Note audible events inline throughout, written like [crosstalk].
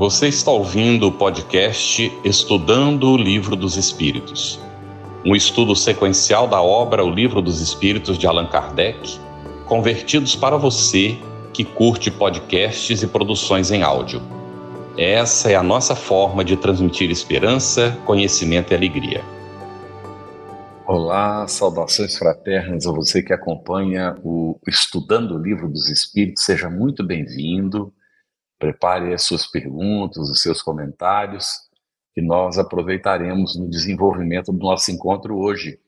Você está ouvindo o podcast Estudando o Livro dos Espíritos, um estudo sequencial da obra O Livro dos Espíritos de Allan Kardec, convertidos para você que curte podcasts e produções em áudio. Essa é a nossa forma de transmitir esperança, conhecimento e alegria. Olá, saudações fraternas a você que acompanha o Estudando o Livro dos Espíritos, seja muito bem-vindo. Prepare as suas perguntas, os seus comentários, que nós aproveitaremos no desenvolvimento do nosso encontro hoje.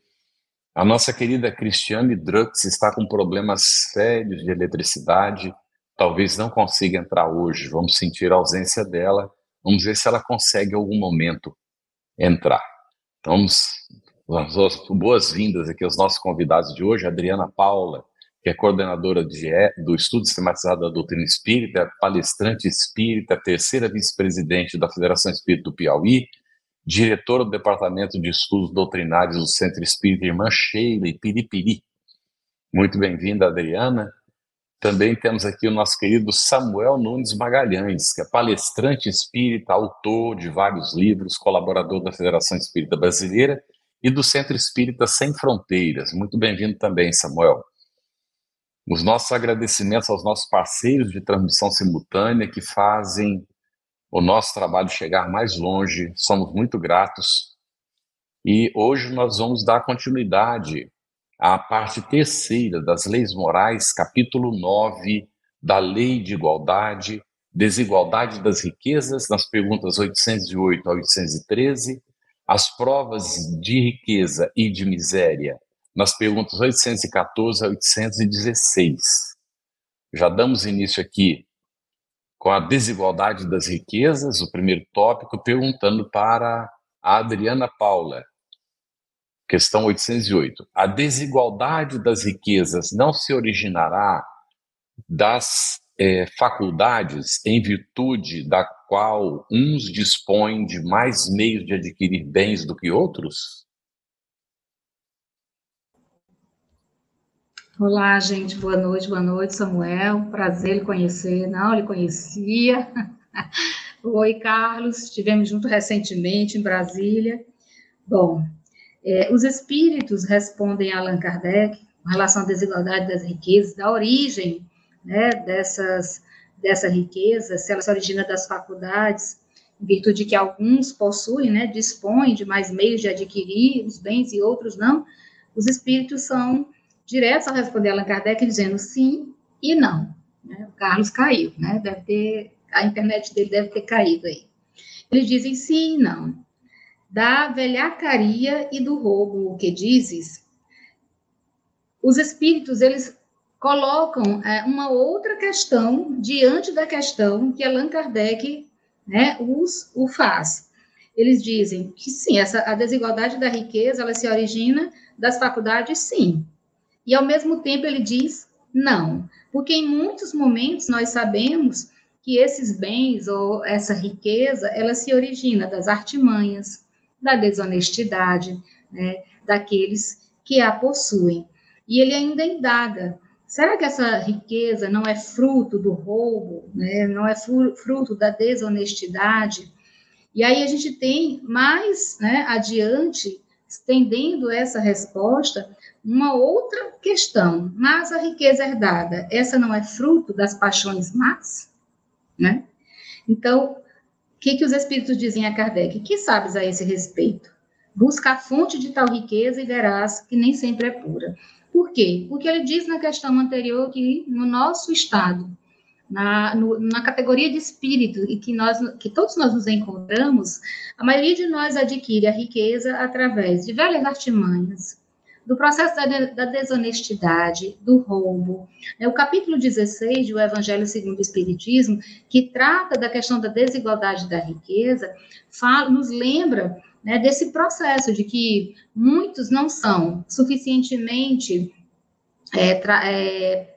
A nossa querida Cristiane Drux está com problemas sérios de eletricidade, talvez não consiga entrar hoje, vamos sentir a ausência dela, vamos ver se ela consegue em algum momento entrar. Então, vamos boas-vindas aqui aos nossos convidados de hoje, Adriana Paula, que é coordenadora de, do Estudo Sistematizado da Doutrina Espírita, palestrante espírita, terceira vice-presidente da Federação Espírita do Piauí, diretora do Departamento de Estudos Doutrinários do Centro Espírita Irmã Sheila e Piripiri. Muito bem-vinda, Adriana. Também temos aqui o nosso querido Samuel Nunes Magalhães, que é palestrante espírita, autor de vários livros, colaborador da Federação Espírita Brasileira e do Centro Espírita Sem Fronteiras. Muito bem-vindo também, Samuel. Os nossos agradecimentos aos nossos parceiros de transmissão simultânea que fazem o nosso trabalho chegar mais longe. Somos muito gratos. E hoje nós vamos dar continuidade à parte terceira das Leis Morais, capítulo 9 da Lei de Igualdade, Desigualdade das Riquezas, nas perguntas 808 a 813 as provas de riqueza e de miséria nas perguntas 814 a 816. Já damos início aqui com a desigualdade das riquezas, o primeiro tópico, perguntando para a Adriana Paula, questão 808. A desigualdade das riquezas não se originará das é, faculdades em virtude da qual uns dispõem de mais meios de adquirir bens do que outros? Olá, gente, boa noite, boa noite, Samuel. Prazer lhe conhecer. Não, lhe conhecia. [laughs] Oi, Carlos, estivemos juntos recentemente em Brasília. Bom, é, os espíritos respondem a Allan Kardec com relação à desigualdade das riquezas, da origem né, dessas, dessa riqueza, se ela se origina das faculdades, em virtude de que alguns possuem, né, dispõem de mais meios de adquirir os bens e outros não, os espíritos são diretos a responder Allan Kardec dizendo sim e não. Né? O Carlos caiu, né? Deve ter, a internet dele deve ter caído aí. Eles dizem sim e não. Da velhacaria e do roubo, o que dizes? Os espíritos, eles colocam é, uma outra questão diante da questão que Allan Kardec né, os, o faz. Eles dizem que sim, essa, a desigualdade da riqueza ela se origina das faculdades, sim. E ao mesmo tempo ele diz não, porque em muitos momentos nós sabemos que esses bens ou essa riqueza ela se origina das artimanhas, da desonestidade, né, daqueles que a possuem. E ele ainda indaga Será que essa riqueza não é fruto do roubo, né? não é fruto da desonestidade? E aí a gente tem mais né, adiante, estendendo essa resposta, uma outra questão. Mas a riqueza herdada, essa não é fruto das paixões más? Né? Então, o que, que os espíritos dizem a Kardec? Que sabes a esse respeito? Busca a fonte de tal riqueza e verás que nem sempre é pura. Por quê? Porque ele diz na questão anterior que no nosso estado, na, no, na categoria de espírito e que nós, que todos nós nos encontramos, a maioria de nós adquire a riqueza através de velhas artimanhas, do processo da, da desonestidade, do roubo. É o capítulo 16 do Evangelho segundo o Espiritismo, que trata da questão da desigualdade da riqueza, fala, nos lembra né, desse processo de que muitos não são suficientemente é, é,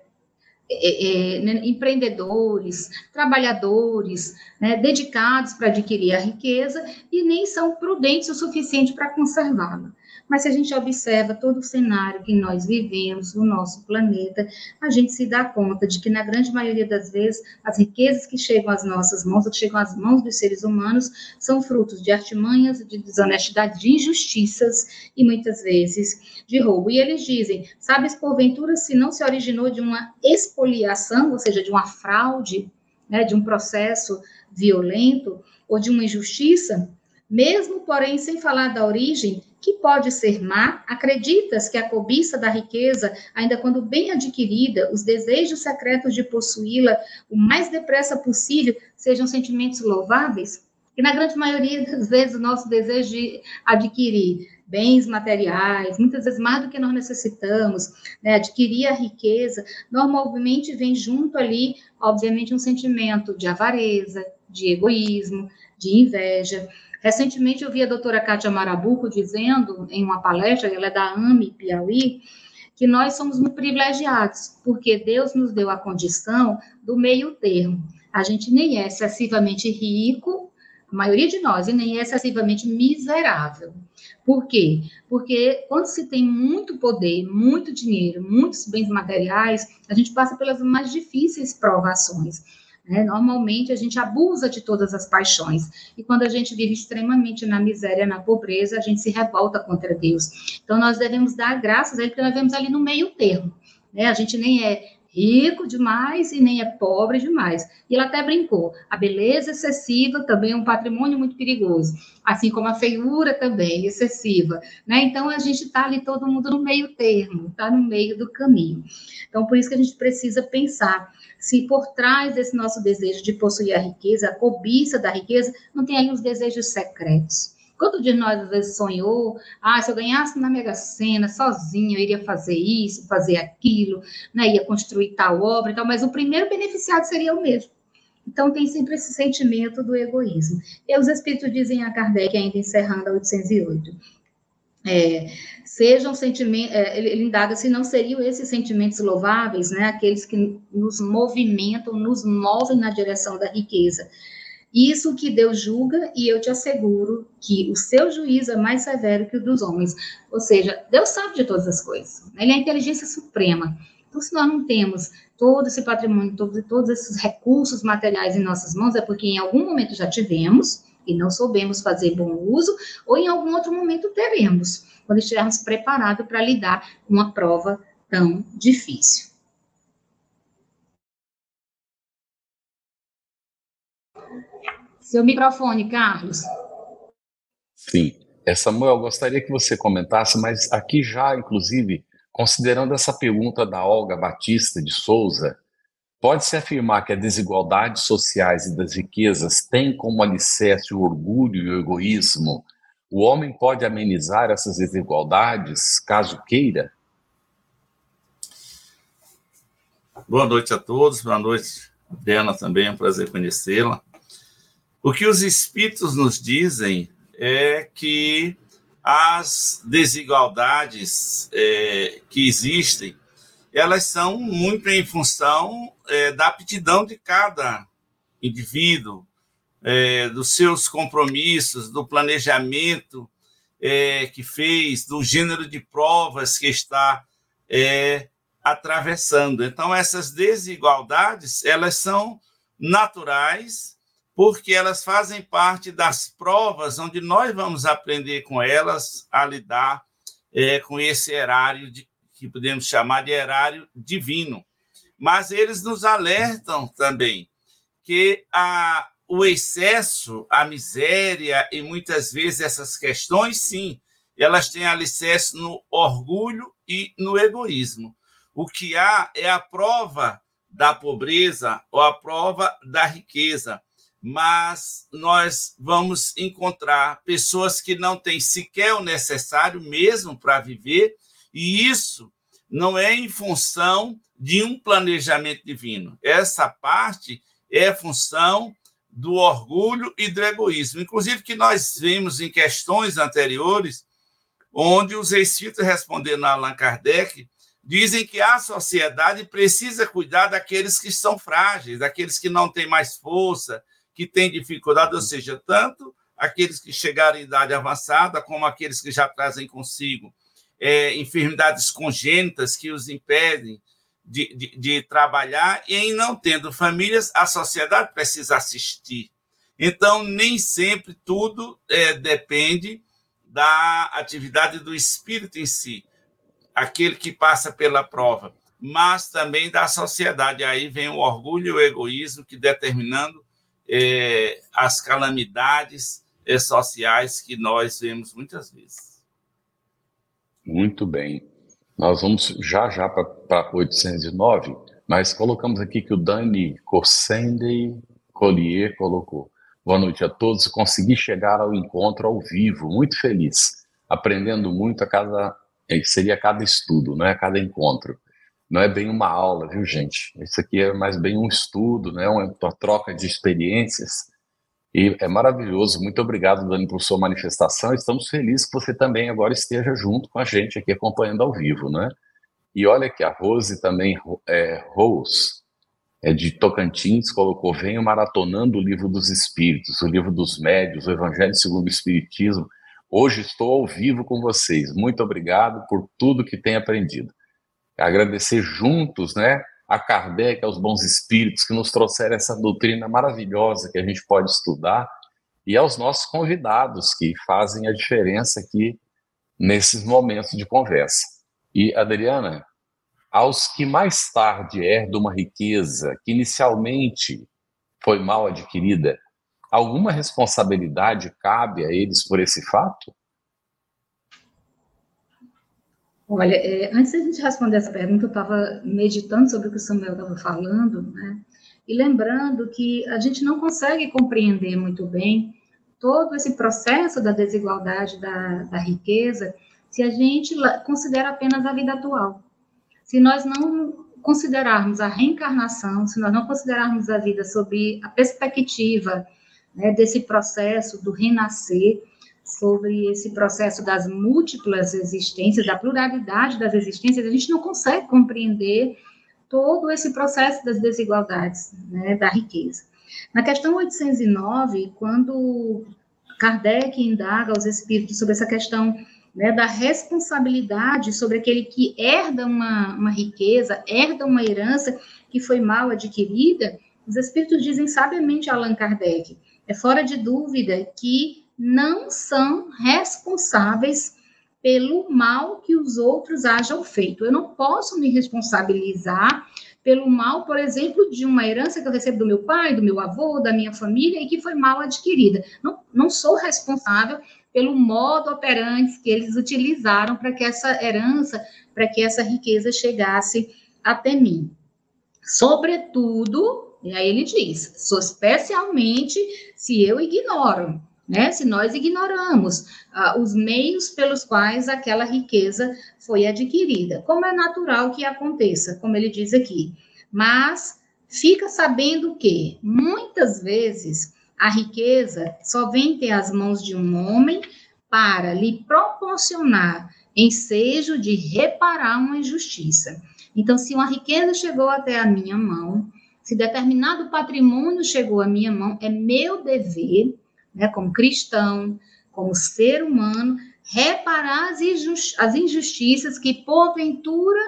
é, é né, empreendedores, trabalhadores, né, dedicados para adquirir a riqueza e nem são prudentes o suficiente para conservá-la. Mas se a gente observa todo o cenário que nós vivemos no nosso planeta, a gente se dá conta de que, na grande maioria das vezes, as riquezas que chegam às nossas mãos, ou que chegam às mãos dos seres humanos, são frutos de artimanhas, de desonestidade, de injustiças e muitas vezes de roubo. E eles dizem: sabes, porventura, se não se originou de uma expoliação, ou seja, de uma fraude, né, de um processo violento ou de uma injustiça, mesmo, porém, sem falar da origem, que pode ser má, acreditas que a cobiça da riqueza, ainda quando bem adquirida, os desejos secretos de possuí-la o mais depressa possível, sejam sentimentos louváveis? E na grande maioria das vezes, o nosso desejo de adquirir bens materiais, muitas vezes mais do que nós necessitamos, né, adquirir a riqueza, normalmente vem junto ali, obviamente, um sentimento de avareza, de egoísmo, de inveja. Recentemente eu vi a doutora Kátia Marabuco dizendo em uma palestra, ela é da AME Piauí, que nós somos muito privilegiados, porque Deus nos deu a condição do meio termo. A gente nem é excessivamente rico, a maioria de nós, e nem é excessivamente miserável. Por quê? Porque quando se tem muito poder, muito dinheiro, muitos bens materiais, a gente passa pelas mais difíceis provações. Né? Normalmente a gente abusa de todas as paixões. E quando a gente vive extremamente na miséria, na pobreza, a gente se revolta contra Deus. Então nós devemos dar graças a Ele, porque nós vemos ali no meio termo. Né? A gente nem é rico demais e nem é pobre demais. E ela até brincou: a beleza excessiva também é um patrimônio muito perigoso, assim como a feiura também excessiva, né? Então a gente está ali todo mundo no meio termo, está no meio do caminho. Então por isso que a gente precisa pensar se por trás desse nosso desejo de possuir a riqueza, a cobiça da riqueza, não tem aí os desejos secretos Quanto de nós às vezes sonhou, ah, se eu ganhasse na Mega Sena sozinho, eu iria fazer isso, fazer aquilo, né, ia construir tal obra e tal, mas o primeiro beneficiado seria eu mesmo. Então tem sempre esse sentimento do egoísmo. E os espíritos dizem a Kardec, ainda encerrando a 808, é, sejam sentimentos, é, ele, ele indaga se não seriam esses sentimentos louváveis, né, aqueles que nos movimentam, nos movem na direção da riqueza, isso que Deus julga, e eu te asseguro que o seu juízo é mais severo que o dos homens. Ou seja, Deus sabe de todas as coisas. Ele é a inteligência suprema. Então, se nós não temos todo esse patrimônio, todo, todos esses recursos materiais em nossas mãos, é porque em algum momento já tivemos e não soubemos fazer bom uso, ou em algum outro momento teremos, quando estivermos preparados para lidar com uma prova tão difícil. Seu microfone, Carlos. Sim. É, Samuel, gostaria que você comentasse, mas aqui já, inclusive, considerando essa pergunta da Olga Batista de Souza, pode-se afirmar que as desigualdades sociais e das riquezas têm como alicerce o orgulho e o egoísmo? O homem pode amenizar essas desigualdades, caso queira? Boa noite a todos, boa noite, Diana também, é um prazer conhecê-la. O que os espíritos nos dizem é que as desigualdades é, que existem, elas são muito em função é, da aptidão de cada indivíduo, é, dos seus compromissos, do planejamento é, que fez, do gênero de provas que está é, atravessando. Então, essas desigualdades, elas são naturais porque elas fazem parte das provas onde nós vamos aprender com elas a lidar é, com esse erário de, que podemos chamar de erário divino. Mas eles nos alertam também que a, o excesso, a miséria e muitas vezes essas questões, sim, elas têm alicerce no orgulho e no egoísmo. O que há é a prova da pobreza ou a prova da riqueza mas nós vamos encontrar pessoas que não têm sequer o necessário mesmo para viver, e isso não é em função de um planejamento divino. Essa parte é função do orgulho e do egoísmo. Inclusive, que nós vimos em questões anteriores, onde os espíritos respondendo a Allan Kardec dizem que a sociedade precisa cuidar daqueles que são frágeis, daqueles que não têm mais força, que tem dificuldade, ou seja, tanto aqueles que chegaram em idade avançada, como aqueles que já trazem consigo é, enfermidades congênitas que os impedem de, de, de, trabalhar, e em não tendo famílias, a sociedade precisa assistir. Então, nem sempre tudo é, depende da atividade do espírito em si, aquele que passa pela prova, mas também da sociedade. Aí vem o orgulho e o egoísmo que determinando é, as calamidades é, sociais que nós vemos muitas vezes. Muito bem. Nós vamos já já para 809, mas colocamos aqui que o Dani Corsendey Collier colocou. Boa noite a todos. Consegui chegar ao encontro ao vivo, muito feliz, aprendendo muito a cada é, seria cada estudo, não é cada encontro. Não é bem uma aula, viu, gente? Isso aqui é mais bem um estudo, né? uma troca de experiências. E é maravilhoso. Muito obrigado, Dani, por sua manifestação. Estamos felizes que você também agora esteja junto com a gente aqui acompanhando ao vivo, né? E olha que a Rose também, é, Rose, é de Tocantins, colocou: Venho maratonando o livro dos Espíritos, o livro dos Médios, o Evangelho segundo o Espiritismo. Hoje estou ao vivo com vocês. Muito obrigado por tudo que tem aprendido. Agradecer juntos, né, a Kardec, aos bons espíritos que nos trouxeram essa doutrina maravilhosa que a gente pode estudar e aos nossos convidados que fazem a diferença aqui nesses momentos de conversa. E Adriana, aos que mais tarde herdam uma riqueza que inicialmente foi mal adquirida, alguma responsabilidade cabe a eles por esse fato? Olha, é, antes de a gente responder essa pergunta, eu estava meditando sobre o que o Samuel estava falando, né? E lembrando que a gente não consegue compreender muito bem todo esse processo da desigualdade da, da riqueza se a gente considera apenas a vida atual. Se nós não considerarmos a reencarnação, se nós não considerarmos a vida sob a perspectiva né, desse processo do renascer, sobre esse processo das múltiplas existências, da pluralidade das existências, a gente não consegue compreender todo esse processo das desigualdades, né, da riqueza. Na questão 809, quando Kardec indaga aos espíritos sobre essa questão né, da responsabilidade sobre aquele que herda uma, uma riqueza, herda uma herança que foi mal adquirida, os espíritos dizem sabiamente a Allan Kardec, é fora de dúvida que não são responsáveis pelo mal que os outros hajam feito. Eu não posso me responsabilizar pelo mal, por exemplo, de uma herança que eu recebo do meu pai, do meu avô, da minha família e que foi mal adquirida. Não, não sou responsável pelo modo operante que eles utilizaram para que essa herança, para que essa riqueza chegasse até mim. Sobretudo, e aí ele diz, especialmente se eu ignoro, né? Se nós ignoramos ah, os meios pelos quais aquela riqueza foi adquirida, como é natural que aconteça, como ele diz aqui. Mas fica sabendo que muitas vezes a riqueza só vem ter as mãos de um homem para lhe proporcionar ensejo de reparar uma injustiça. Então, se uma riqueza chegou até a minha mão, se determinado patrimônio chegou à minha mão, é meu dever, né, como cristão, como ser humano, reparar as, injustiças que, porventura,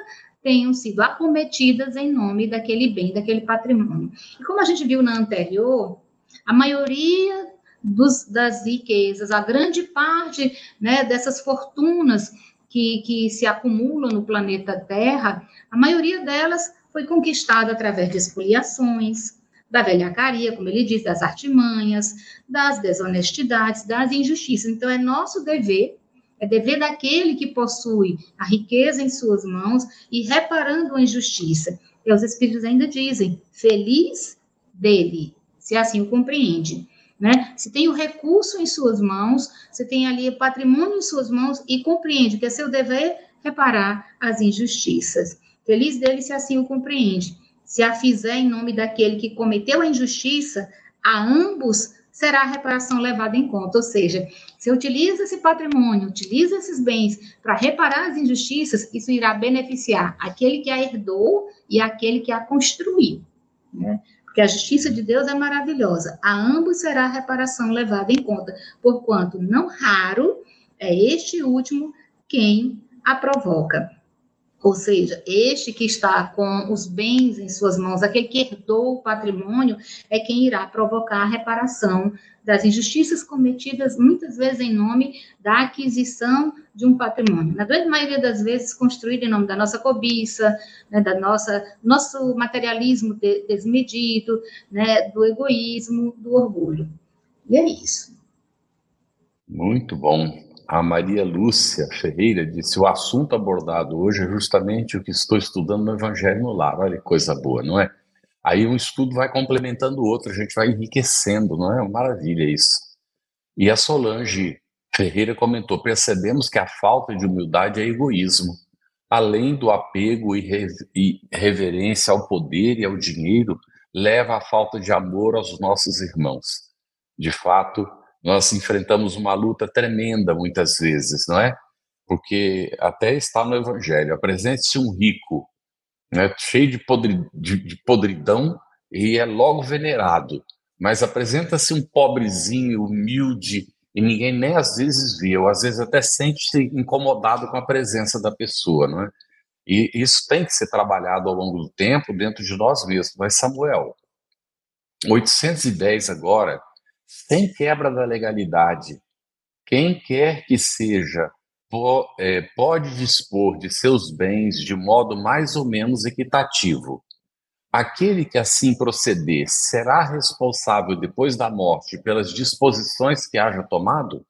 tenham sido acometidas em nome daquele bem, daquele patrimônio. E como a gente viu na anterior, a maioria dos, das riquezas, a grande parte né, dessas fortunas que, que se acumulam no planeta Terra, a maioria delas foi conquistada através de expoliações, da velhacaria, como ele diz, das artimanhas, das desonestidades, das injustiças. Então, é nosso dever, é dever daquele que possui a riqueza em suas mãos e reparando a injustiça. E os Espíritos ainda dizem, feliz dele, se assim o compreende. Né? Se tem o recurso em suas mãos, se tem ali o patrimônio em suas mãos e compreende que é seu dever reparar as injustiças. Feliz dele se assim o compreende. Se a fizer em nome daquele que cometeu a injustiça, a ambos será a reparação levada em conta. Ou seja, se utiliza esse patrimônio, utiliza esses bens para reparar as injustiças, isso irá beneficiar aquele que a herdou e aquele que a construiu. né? Porque a justiça de Deus é maravilhosa. A ambos será a reparação levada em conta, porquanto não raro é este último quem a provoca. Ou seja, este que está com os bens em suas mãos, aquele que herdou o patrimônio, é quem irá provocar a reparação das injustiças cometidas, muitas vezes em nome da aquisição de um patrimônio. Na grande maioria das vezes, construído em nome da nossa cobiça, né, da nossa nosso materialismo de, desmedido, né, do egoísmo, do orgulho. E é isso. Muito bom. A Maria Lúcia Ferreira disse: o assunto abordado hoje é justamente o que estou estudando no Evangelho no Lar. Olha que coisa boa, não é? Aí um estudo vai complementando o outro, a gente vai enriquecendo, não é? Maravilha isso. E a Solange Ferreira comentou: percebemos que a falta de humildade é egoísmo. Além do apego e reverência ao poder e ao dinheiro, leva à falta de amor aos nossos irmãos. De fato, nós enfrentamos uma luta tremenda muitas vezes, não é? Porque até está no Evangelho, apresente-se um rico, né, cheio de, podri, de, de podridão e é logo venerado, mas apresenta-se um pobrezinho, humilde, e ninguém nem às vezes vê, ou às vezes até sente-se incomodado com a presença da pessoa, não é? E isso tem que ser trabalhado ao longo do tempo dentro de nós mesmos. Mas, Samuel, 810 agora sem quebra da legalidade. Quem quer que seja é, pode dispor de seus bens de modo mais ou menos equitativo. Aquele que assim proceder será responsável depois da morte pelas disposições que haja tomado?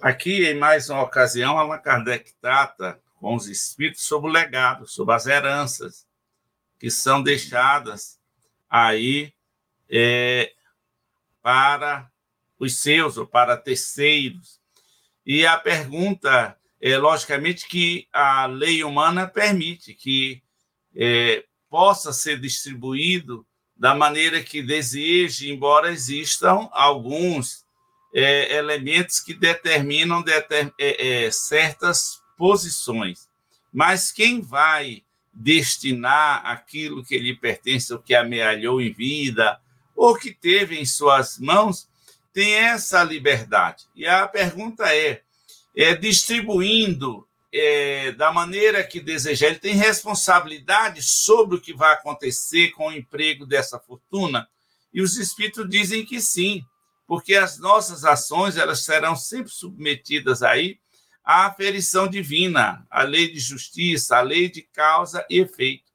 Aqui, em mais uma ocasião, Allan Kardec trata com os espíritos sobre o legado, sobre as heranças que são deixadas aí é, para os seus ou para terceiros. E a pergunta é, logicamente, que a lei humana permite que é, possa ser distribuído da maneira que deseje, embora existam alguns é, elementos que determinam deter, é, é, certas posições. Mas quem vai destinar aquilo que lhe pertence, o que amealhou em vida, ou que teve em suas mãos, tem essa liberdade. E a pergunta é: é distribuindo é, da maneira que desejar, ele tem responsabilidade sobre o que vai acontecer com o emprego dessa fortuna? E os espíritos dizem que sim, porque as nossas ações elas serão sempre submetidas aí a aferição divina, a lei de justiça, a lei de causa e efeito.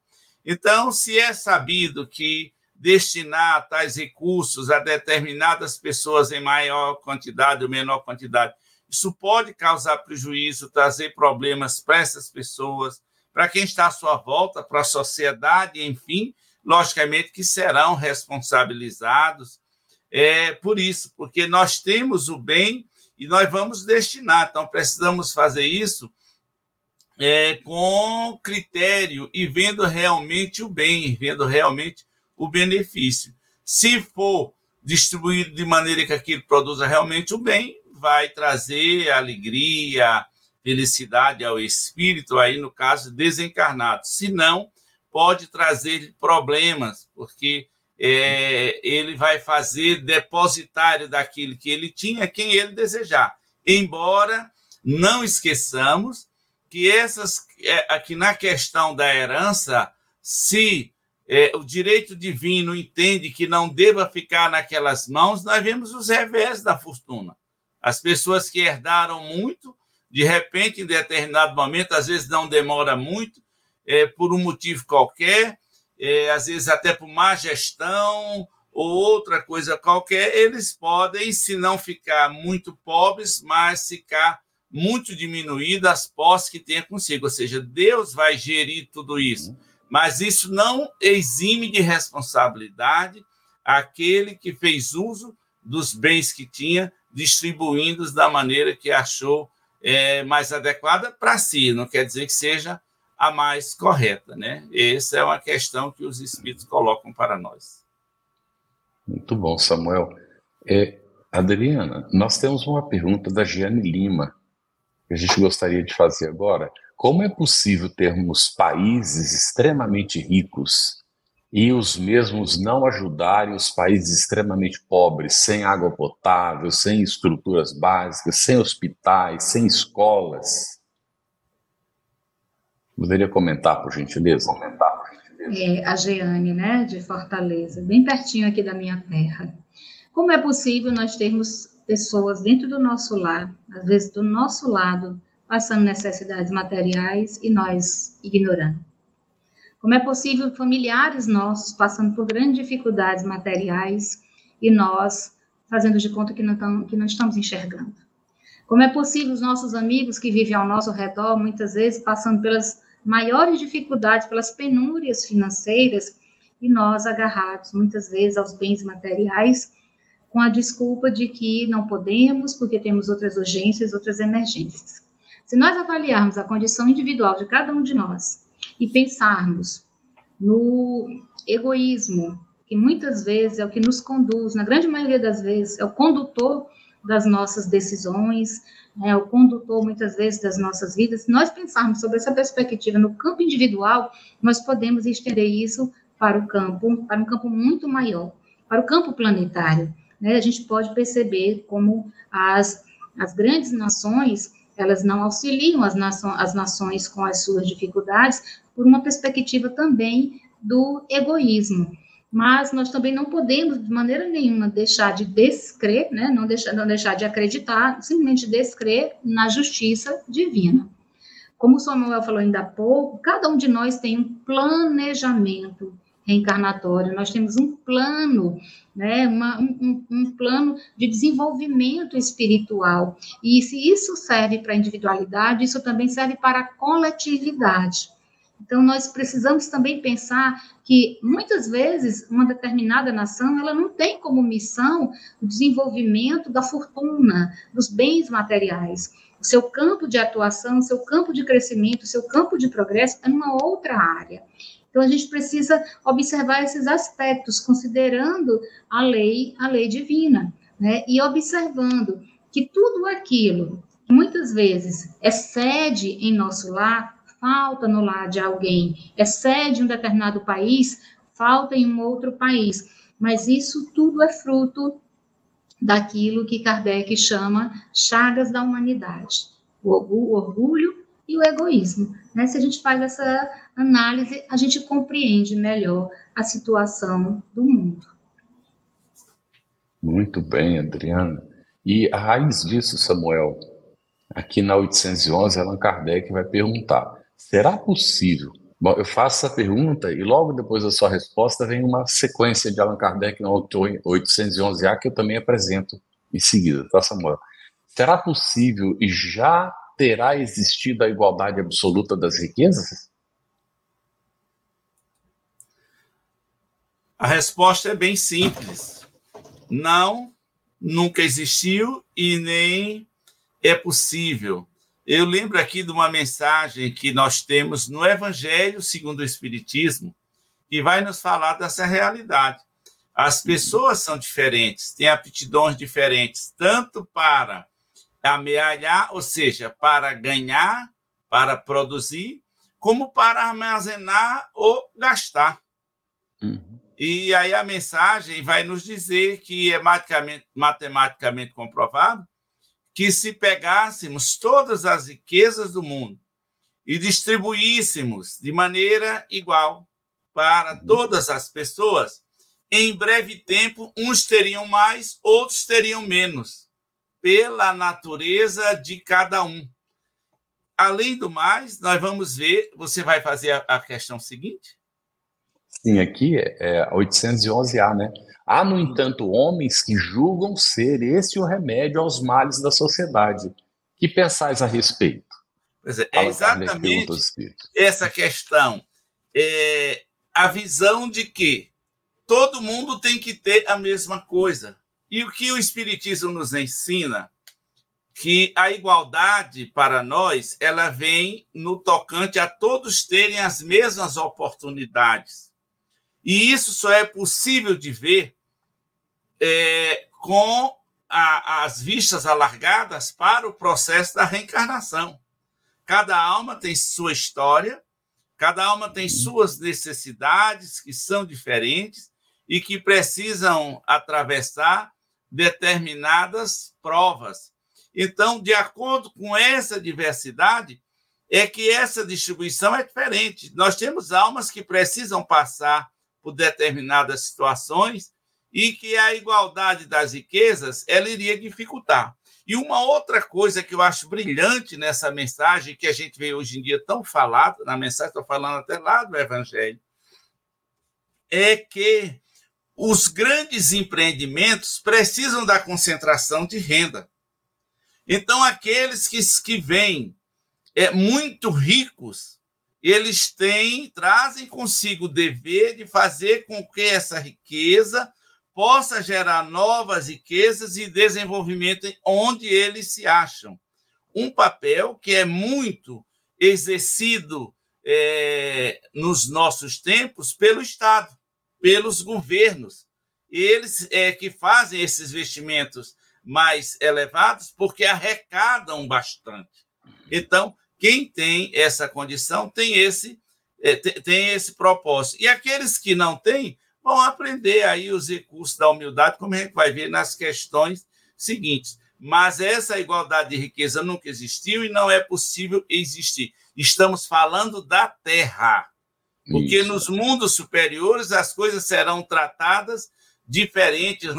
Então, se é sabido que destinar tais recursos a determinadas pessoas em maior quantidade ou menor quantidade, isso pode causar prejuízo, trazer problemas para essas pessoas, para quem está à sua volta, para a sociedade, enfim, logicamente que serão responsabilizados é, por isso, porque nós temos o bem e nós vamos destinar. Então, precisamos fazer isso é, com critério e vendo realmente o bem, vendo realmente o benefício. Se for distribuído de maneira que aquilo produza realmente o bem, vai trazer alegria, felicidade ao espírito, aí no caso desencarnado. Se não, pode trazer problemas, porque é, ele vai fazer depositário daquilo que ele tinha, quem ele desejar. Embora não esqueçamos que essas é, aqui na questão da herança, se é, o direito divino entende que não deva ficar naquelas mãos, nós vemos os revés da fortuna. As pessoas que herdaram muito, de repente, em determinado momento, às vezes não demora muito, é, por um motivo qualquer, é, às vezes até por má gestão ou outra coisa qualquer, eles podem, se não ficar muito pobres, mas ficar muito diminuídas as posses que tenha consigo. Ou seja, Deus vai gerir tudo isso. Mas isso não exime de responsabilidade aquele que fez uso dos bens que tinha, distribuindo-os da maneira que achou é, mais adequada para si. Não quer dizer que seja a mais correta, né? Essa é uma questão que os espíritos colocam para nós. Muito bom, Samuel. É, Adriana, nós temos uma pergunta da Giane Lima, que a gente gostaria de fazer agora. como é possível termos países extremamente ricos e os mesmos não ajudarem os países extremamente pobres, sem água potável, sem estruturas básicas, sem hospitais, sem escolas? Poderia comentar, por gentileza? Comentar, por gentileza. É, a Geane, né, de Fortaleza, bem pertinho aqui da minha terra. Como é possível nós termos pessoas dentro do nosso lar, às vezes do nosso lado, passando necessidades materiais e nós ignorando? Como é possível familiares nossos passando por grandes dificuldades materiais e nós fazendo de conta que não, tam, que não estamos enxergando? Como é possível os nossos amigos que vivem ao nosso redor, muitas vezes passando pelas maiores dificuldades, pelas penúrias financeiras, e nós agarrados muitas vezes aos bens materiais, com a desculpa de que não podemos porque temos outras urgências, outras emergências. Se nós avaliarmos a condição individual de cada um de nós e pensarmos no egoísmo, que muitas vezes é o que nos conduz, na grande maioria das vezes, é o condutor das nossas decisões, é o condutor muitas vezes das nossas vidas. Se nós pensarmos sobre essa perspectiva no campo individual, nós podemos estender isso para o campo, para um campo muito maior, para o campo planetário. Né? A gente pode perceber como as, as grandes nações elas não auxiliam as, naço as nações com as suas dificuldades por uma perspectiva também do egoísmo. Mas nós também não podemos, de maneira nenhuma, deixar de descrer, né? não, deixar, não deixar de acreditar, simplesmente descrer na justiça divina. Como o Samuel falou ainda há pouco, cada um de nós tem um planejamento reencarnatório, nós temos um plano, né, uma, um, um, plano de desenvolvimento espiritual. E se isso serve para a individualidade, isso também serve para a coletividade. Então, nós precisamos também pensar que, muitas vezes, uma determinada nação, ela não tem como missão o desenvolvimento da fortuna, dos bens materiais. O seu campo de atuação, o seu campo de crescimento, o seu campo de progresso é numa outra área. Então a gente precisa observar esses aspectos, considerando a lei, a lei divina, né? E observando que tudo aquilo muitas vezes excede em nosso lar, falta no lar de alguém, excede em um determinado país, falta em um outro país. Mas isso tudo é fruto daquilo que Kardec chama chagas da humanidade. O orgulho e o egoísmo. Né? Se a gente faz essa análise, a gente compreende melhor a situação do mundo. Muito bem, Adriana. E a raiz disso, Samuel, aqui na 811, Allan Kardec vai perguntar: será possível? Bom, eu faço essa pergunta e logo depois da sua resposta vem uma sequência de Allan Kardec no 811A que eu também apresento em seguida, tá, Samuel? Será possível e já terá existido a igualdade absoluta das riquezas? A resposta é bem simples. Não, nunca existiu e nem é possível. Eu lembro aqui de uma mensagem que nós temos no Evangelho segundo o Espiritismo, que vai nos falar dessa realidade. As pessoas são diferentes, têm aptidões diferentes, tanto para amealhar, ou seja, para ganhar, para produzir, como para armazenar ou gastar. Uhum. E aí a mensagem vai nos dizer que é matematicamente, matematicamente comprovado que se pegássemos todas as riquezas do mundo e distribuíssemos de maneira igual para todas as pessoas, em breve tempo, uns teriam mais, outros teriam menos pela natureza de cada um. Além do mais, nós vamos ver, você vai fazer a questão seguinte? Sim, aqui é 811A, né? Há, no entanto, homens que julgam ser esse o remédio aos males da sociedade. Que pensais a respeito? Pois é, é exatamente essa questão. É a visão de que todo mundo tem que ter a mesma coisa. E o que o Espiritismo nos ensina? Que a igualdade para nós ela vem no tocante a todos terem as mesmas oportunidades. E isso só é possível de ver é, com a, as vistas alargadas para o processo da reencarnação. Cada alma tem sua história, cada alma tem suas necessidades que são diferentes e que precisam atravessar determinadas provas. Então, de acordo com essa diversidade, é que essa distribuição é diferente. Nós temos almas que precisam passar por determinadas situações e que a igualdade das riquezas ela iria dificultar. E uma outra coisa que eu acho brilhante nessa mensagem, que a gente vê hoje em dia tão falado, na mensagem, estou falando até lá do Evangelho, é que os grandes empreendimentos precisam da concentração de renda. Então, aqueles que, que vêm é, muito ricos, eles têm, trazem consigo o dever de fazer com que essa riqueza possa gerar novas riquezas e desenvolvimento onde eles se acham. Um papel que é muito exercido é, nos nossos tempos pelo Estado, pelos governos. Eles é que fazem esses investimentos mais elevados porque arrecadam bastante. Então, quem tem essa condição tem esse é, tem esse propósito. E aqueles que não têm vão aprender aí os recursos da humildade, como a gente vai ver nas questões seguintes. Mas essa igualdade de riqueza nunca existiu e não é possível existir. Estamos falando da terra. Porque Isso. nos mundos superiores as coisas serão tratadas diferentes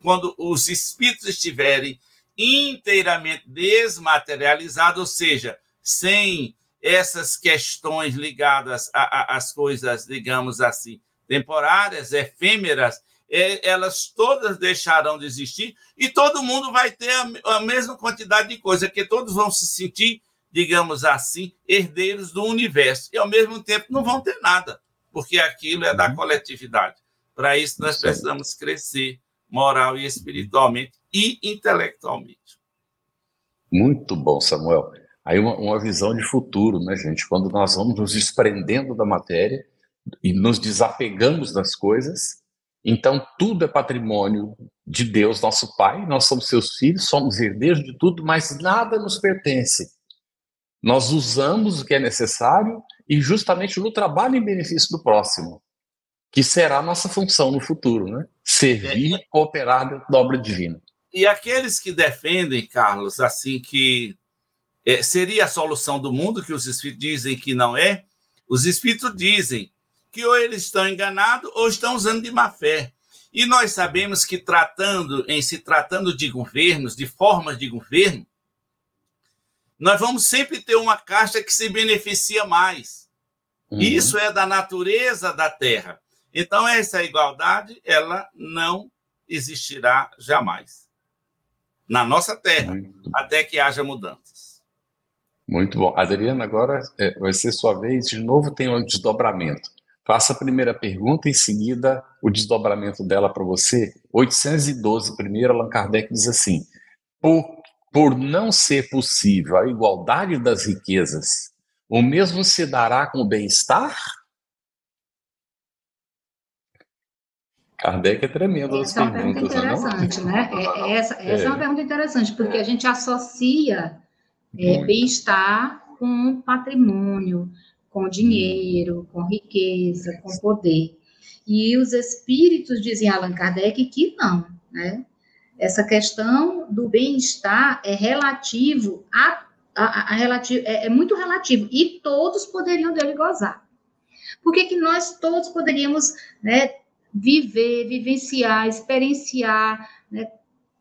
quando os espíritos estiverem inteiramente desmaterializados, ou seja, sem essas questões ligadas às coisas, digamos assim, temporárias, efêmeras, é, elas todas deixarão de existir e todo mundo vai ter a, a mesma quantidade de coisa, que todos vão se sentir, digamos assim, herdeiros do universo e ao mesmo tempo não vão ter nada, porque aquilo é da uhum. coletividade. Para isso nós precisamos crescer moral e espiritualmente e intelectualmente. Muito bom, Samuel. Aí uma, uma visão de futuro, né, gente? Quando nós vamos nos desprendendo da matéria e nos desapegamos das coisas, então tudo é patrimônio de Deus, nosso Pai, nós somos seus filhos, somos herdeiros de tudo, mas nada nos pertence. Nós usamos o que é necessário e justamente no trabalho em benefício do próximo, que será a nossa função no futuro, né? Servir, cooperar da obra divina. E aqueles que defendem, Carlos, assim que é, seria a solução do mundo, que os espíritos dizem que não é, os espíritos dizem que ou eles estão enganados ou estão usando de má fé. E nós sabemos que tratando, em se tratando de governos, de formas de governo, nós vamos sempre ter uma caixa que se beneficia mais. Uhum. Isso é da natureza da Terra. Então essa igualdade, ela não existirá jamais na nossa Terra, uhum. até que haja mudanças. Muito bom. Adriana, agora é, vai ser sua vez. De novo tem um desdobramento. Faça a primeira pergunta, em seguida o desdobramento dela para você. 812, primeiro, Allan Kardec diz assim: por, por não ser possível a igualdade das riquezas, o mesmo se dará com o bem-estar? Kardec é tremendo essa é uma pergunta interessante, não? né? É, é, essa, essa é. é. uma pergunta interessante, porque a gente associa é, bem-estar com patrimônio, com dinheiro, com riqueza, com poder. E os espíritos dizem Allan Kardec que não, né? Essa questão do bem-estar é relativo a, a, a relativo, é, é, muito relativo e todos poderiam dele gozar. Por que, que nós todos poderíamos né, viver, vivenciar, experienciar né,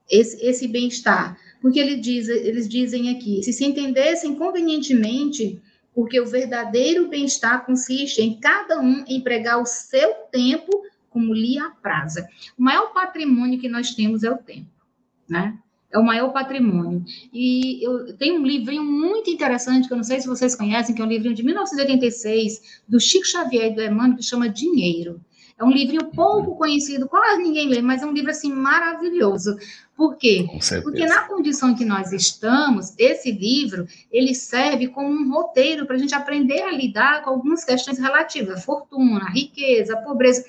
esse, esse bem-estar? Porque ele diz, eles dizem aqui, se se entendessem convenientemente porque o verdadeiro bem-estar consiste em cada um empregar o seu tempo como lhe apraza. O maior patrimônio que nós temos é o tempo, né? É o maior patrimônio. E eu tenho um livrinho muito interessante, que eu não sei se vocês conhecem, que é um livrinho de 1986, do Chico Xavier e do Emmanuel, que chama Dinheiro. É um livrinho pouco conhecido, quase ninguém lê, mas é um livro assim maravilhoso. Por quê? Porque na condição em que nós estamos, esse livro ele serve como um roteiro para a gente aprender a lidar com algumas questões relativas à fortuna, à riqueza, à pobreza.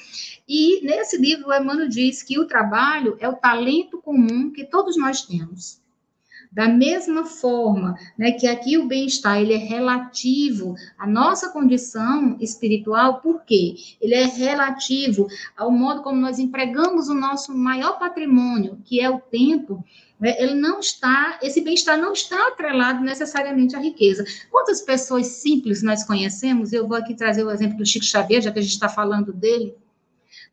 E nesse livro, o Emmanuel diz que o trabalho é o talento comum que todos nós temos. Da mesma forma, né, que aqui o bem-estar ele é relativo à nossa condição espiritual, por quê? Ele é relativo ao modo como nós empregamos o nosso maior patrimônio, que é o tempo, né, ele não está, esse bem-estar não está atrelado necessariamente à riqueza. Quantas pessoas simples nós conhecemos? Eu vou aqui trazer o exemplo do Chico Xavier, já que a gente está falando dele.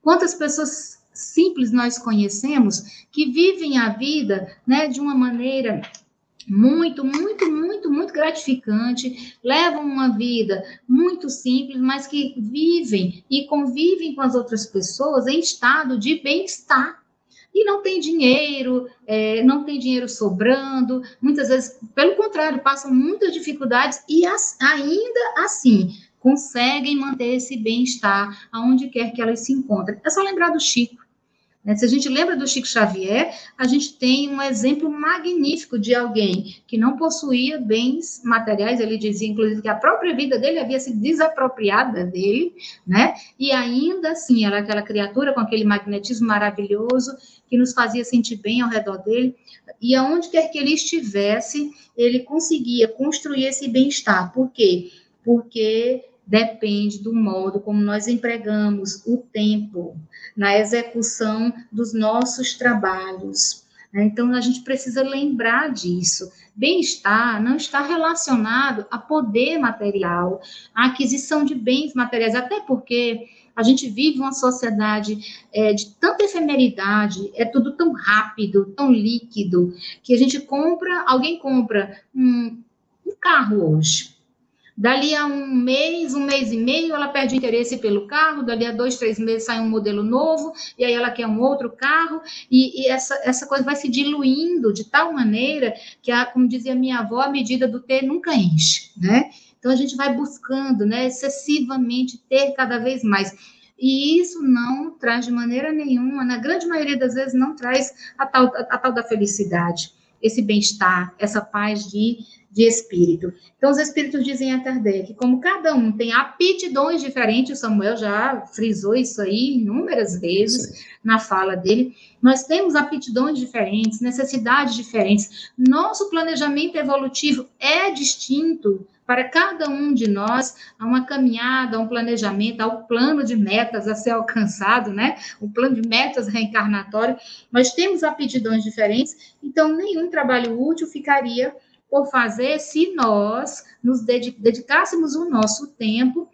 Quantas pessoas simples nós conhecemos que vivem a vida né, de uma maneira muito, muito, muito, muito gratificante, levam uma vida muito simples, mas que vivem e convivem com as outras pessoas em estado de bem-estar. E não tem dinheiro, é, não tem dinheiro sobrando, muitas vezes, pelo contrário, passam muitas dificuldades e as, ainda assim conseguem manter esse bem-estar aonde quer que elas se encontrem. É só lembrar do Chico. Né? Se a gente lembra do Chico Xavier, a gente tem um exemplo magnífico de alguém que não possuía bens materiais, ele dizia, inclusive, que a própria vida dele havia sido desapropriada dele, né? E ainda assim, era aquela criatura com aquele magnetismo maravilhoso que nos fazia sentir bem ao redor dele, e aonde quer que ele estivesse, ele conseguia construir esse bem-estar. Por quê? Porque depende do modo como nós empregamos o tempo na execução dos nossos trabalhos. Né? Então, a gente precisa lembrar disso. Bem-estar não está relacionado a poder material, a aquisição de bens materiais, até porque a gente vive uma sociedade é, de tanta efemeridade, é tudo tão rápido, tão líquido, que a gente compra, alguém compra um, um carro hoje. Dali a um mês, um mês e meio, ela perde interesse pelo carro, dali a dois, três meses sai um modelo novo, e aí ela quer um outro carro, e, e essa, essa coisa vai se diluindo de tal maneira que, a, como dizia minha avó, a medida do ter nunca enche, né? Então a gente vai buscando, né, excessivamente ter cada vez mais. E isso não traz de maneira nenhuma, na grande maioria das vezes, não traz a tal, a, a tal da felicidade, esse bem-estar, essa paz de de espírito. Então, os espíritos dizem a Kardec, como cada um tem aptidões diferentes, o Samuel já frisou isso aí inúmeras vezes Sim. na fala dele, nós temos aptidões diferentes, necessidades diferentes. Nosso planejamento evolutivo é distinto para cada um de nós, há uma caminhada, um planejamento, há um plano de metas a ser alcançado, né? Um plano de metas reencarnatório. Nós temos aptidões diferentes, então nenhum trabalho útil ficaria por fazer se nós nos dedicássemos o nosso tempo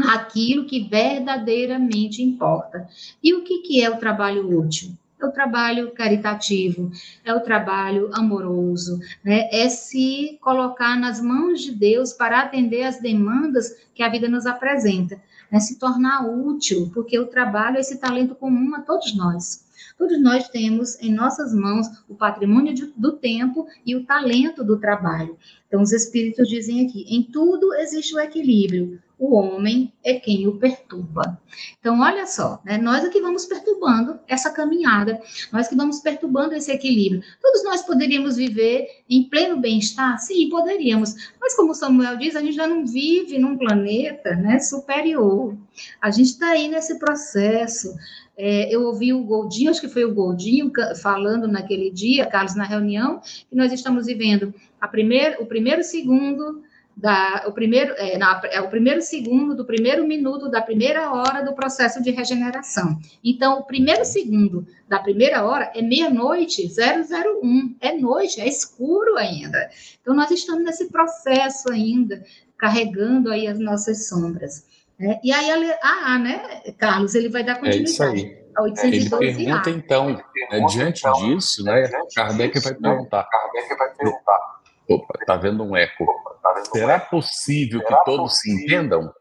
àquilo que verdadeiramente importa. E o que, que é o trabalho útil? É o trabalho caritativo, é o trabalho amoroso, né? é se colocar nas mãos de Deus para atender as demandas que a vida nos apresenta, é se tornar útil, porque o trabalho é esse talento comum a todos nós. Todos nós temos em nossas mãos o patrimônio de, do tempo e o talento do trabalho. Então, os espíritos dizem aqui: em tudo existe o equilíbrio. O homem é quem o perturba. Então, olha só, né? nós é que vamos perturbando essa caminhada, nós que vamos perturbando esse equilíbrio. Todos nós poderíamos viver em pleno bem-estar? Sim, poderíamos. Mas, como Samuel diz, a gente já não vive num planeta né, superior. A gente está aí nesse processo é, eu ouvi o Goldinho, acho que foi o Goldinho, falando naquele dia, Carlos, na reunião, que nós estamos vivendo a primeir, o primeiro segundo da, o primeiro é, na, é o primeiro segundo do primeiro minuto da primeira hora do processo de regeneração. Então, o primeiro segundo da primeira hora é meia-noite 001, é noite, é escuro ainda. Então, nós estamos nesse processo ainda, carregando aí as nossas sombras. É, e aí, a ah, ah, né, Carlos, ele vai dar continuidade. É isso aí. A 812 ele pergunta, então, né, diante disso, né, Kardec vai perguntar. Kardec vai perguntar. Opa, tá vendo um eco. Tá Será possível que todos se entendam?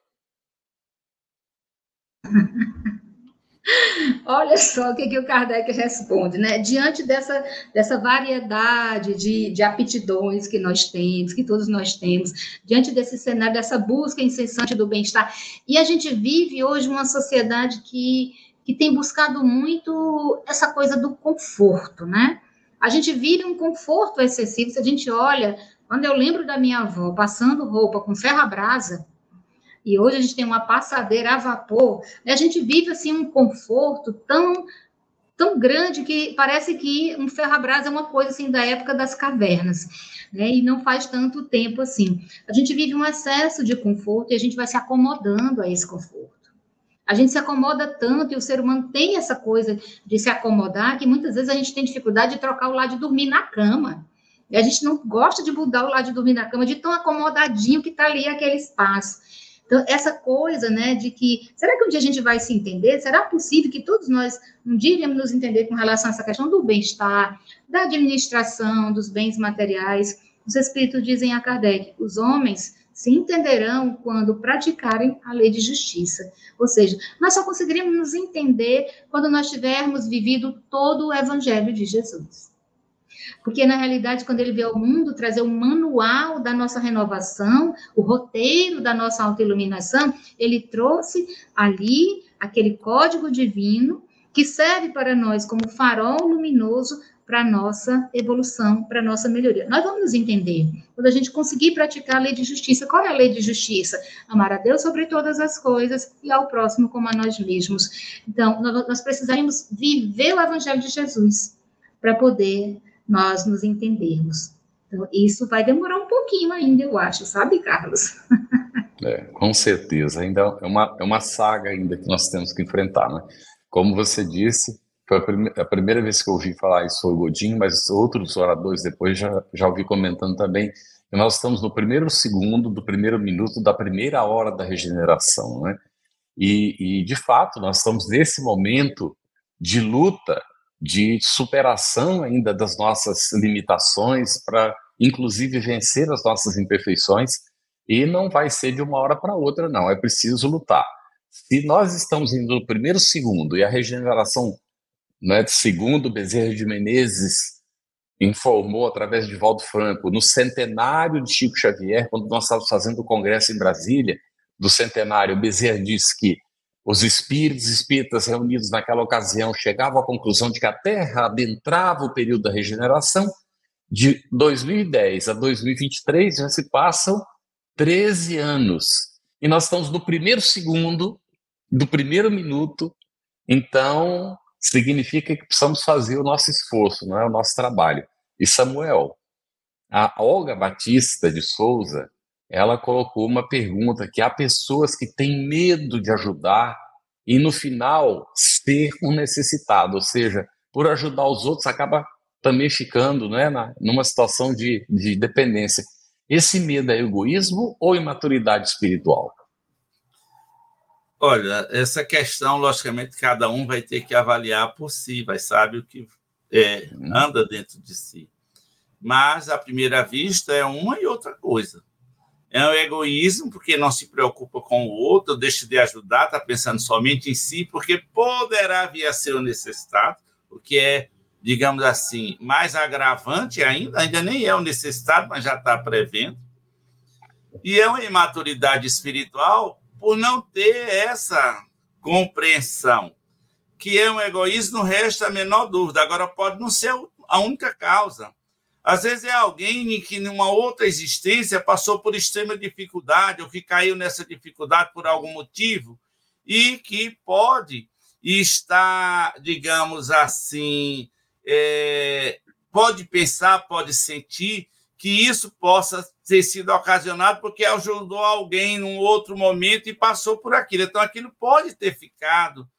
[laughs] [laughs] Olha só o que, que o Kardec responde, né? Diante dessa, dessa variedade de, de aptidões que nós temos, que todos nós temos, diante desse cenário, dessa busca incessante do bem-estar, e a gente vive hoje uma sociedade que, que tem buscado muito essa coisa do conforto, né? A gente vive um conforto excessivo, se a gente olha, quando eu lembro da minha avó passando roupa com ferro a brasa, e hoje a gente tem uma passadeira a vapor, né? a gente vive assim um conforto tão tão grande que parece que um ferro é uma coisa assim da época das cavernas, né? E não faz tanto tempo assim. A gente vive um excesso de conforto e a gente vai se acomodando a esse conforto. A gente se acomoda tanto e o ser humano tem essa coisa de se acomodar que muitas vezes a gente tem dificuldade de trocar o lado de dormir na cama. E a gente não gosta de mudar o lado de dormir na cama, de tão acomodadinho que está ali aquele espaço. Então, essa coisa, né, de que, será que um dia a gente vai se entender? Será possível que todos nós um dia iremos nos entender com relação a essa questão do bem-estar, da administração, dos bens materiais? Os espíritos dizem a Kardec, os homens se entenderão quando praticarem a lei de justiça. Ou seja, nós só conseguiremos nos entender quando nós tivermos vivido todo o evangelho de Jesus. Porque, na realidade, quando ele veio ao mundo trazer o manual da nossa renovação, o roteiro da nossa autoiluminação, ele trouxe ali aquele código divino que serve para nós como farol luminoso para a nossa evolução, para a nossa melhoria. Nós vamos entender. Quando a gente conseguir praticar a lei de justiça, qual é a lei de justiça? Amar a Deus sobre todas as coisas e ao próximo como a nós mesmos. Então, nós precisaremos viver o Evangelho de Jesus para poder nós nos entendermos. Então, isso vai demorar um pouquinho ainda, eu acho, sabe, Carlos? É, com certeza. Ainda é uma, é uma saga ainda que nós temos que enfrentar, né? Como você disse, foi a, a primeira vez que eu ouvi falar isso o Godinho, mas outros oradores depois já, já ouvi comentando também. que nós estamos no primeiro segundo, do primeiro minuto, da primeira hora da regeneração, né? E, e de fato, nós estamos nesse momento de luta de superação ainda das nossas limitações, para inclusive vencer as nossas imperfeições, e não vai ser de uma hora para outra, não, é preciso lutar. Se nós estamos indo no primeiro segundo e a regeneração, né, segundo Bezerra de Menezes informou através de Valdo Franco, no centenário de Chico Xavier, quando nós estávamos fazendo o congresso em Brasília, do centenário, Bezerra disse que os espíritos espíritas reunidos naquela ocasião chegavam à conclusão de que a Terra adentrava o período da regeneração. De 2010 a 2023 já se passam 13 anos. E nós estamos no primeiro segundo, do primeiro minuto. Então, significa que precisamos fazer o nosso esforço, não é o nosso trabalho. E Samuel, a Olga Batista de Souza, ela colocou uma pergunta que há pessoas que têm medo de ajudar e no final ser um necessitado, ou seja, por ajudar os outros acaba também ficando né, na, numa situação de, de dependência. Esse medo é egoísmo ou imaturidade espiritual? Olha, essa questão, logicamente, cada um vai ter que avaliar por si, vai saber o que é, uhum. anda dentro de si. Mas, à primeira vista, é uma e outra coisa. É um egoísmo, porque não se preocupa com o outro, deixa de ajudar, está pensando somente em si, porque poderá vir a ser o necessitado, o que é, digamos assim, mais agravante ainda, ainda nem é o necessitado, mas já está prevendo. E é uma imaturidade espiritual por não ter essa compreensão, que é um egoísmo, não resta a menor dúvida. Agora, pode não ser a única causa. Às vezes é alguém que, numa outra existência, passou por extrema dificuldade ou que caiu nessa dificuldade por algum motivo e que pode estar, digamos assim, é, pode pensar, pode sentir que isso possa ter sido ocasionado porque ajudou alguém num outro momento e passou por aquilo. Então, aquilo pode ter ficado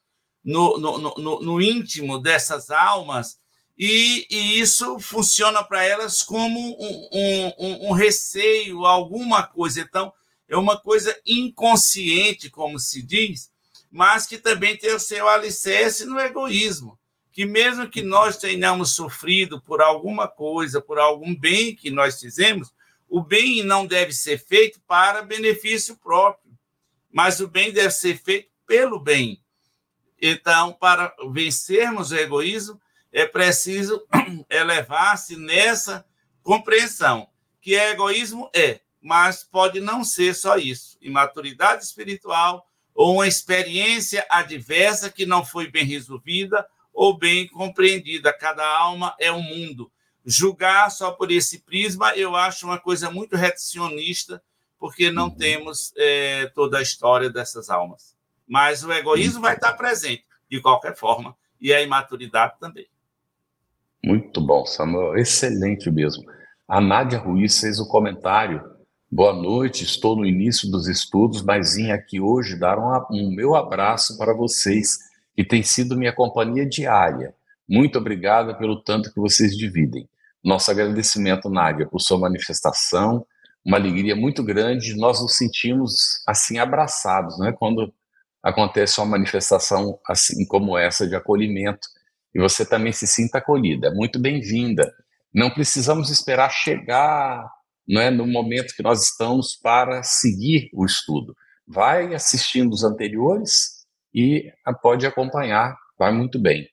no, no, no, no íntimo dessas almas e, e isso funciona para elas como um, um, um, receio, alguma coisa. Então, é uma coisa inconsciente, como se diz, mas que também tem o seu alicerce no egoísmo. Que mesmo que nós tenhamos sofrido por alguma coisa, por algum bem que nós fizemos, o bem não deve ser feito para benefício próprio, mas o bem deve ser feito pelo bem. Então, para vencermos o egoísmo, é preciso [clears throat] elevar-se nessa compreensão que é egoísmo é, mas pode não ser só isso. Imaturidade espiritual ou uma experiência adversa que não foi bem resolvida ou bem compreendida. Cada alma é um mundo. Julgar só por esse prisma eu acho uma coisa muito retencionista, porque não uhum. temos é, toda a história dessas almas. Mas o egoísmo vai estar presente, de qualquer forma e a imaturidade também. Muito bom, Samuel, excelente mesmo. A Nádia Ruiz fez o comentário. Boa noite, estou no início dos estudos, mas vim aqui hoje dar um, um meu abraço para vocês, que tem sido minha companhia diária. Muito obrigada pelo tanto que vocês dividem. Nosso agradecimento, Nádia, por sua manifestação, uma alegria muito grande. Nós nos sentimos assim abraçados, né? Quando acontece uma manifestação assim como essa de acolhimento e você também se sinta acolhida. Muito bem-vinda. Não precisamos esperar chegar não é, no momento que nós estamos para seguir o estudo. Vai assistindo os anteriores e pode acompanhar, vai muito bem.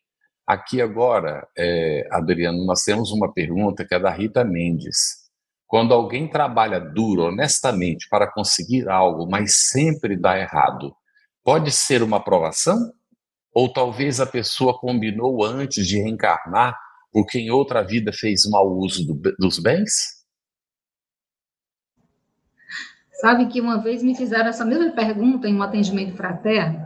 Aqui agora, é, Adriano, nós temos uma pergunta que é da Rita Mendes. Quando alguém trabalha duro, honestamente, para conseguir algo, mas sempre dá errado, pode ser uma aprovação? Ou talvez a pessoa combinou antes de reencarnar porque em outra vida fez mau uso do, dos bens? Sabe que uma vez me fizeram essa mesma pergunta em um atendimento fraterno,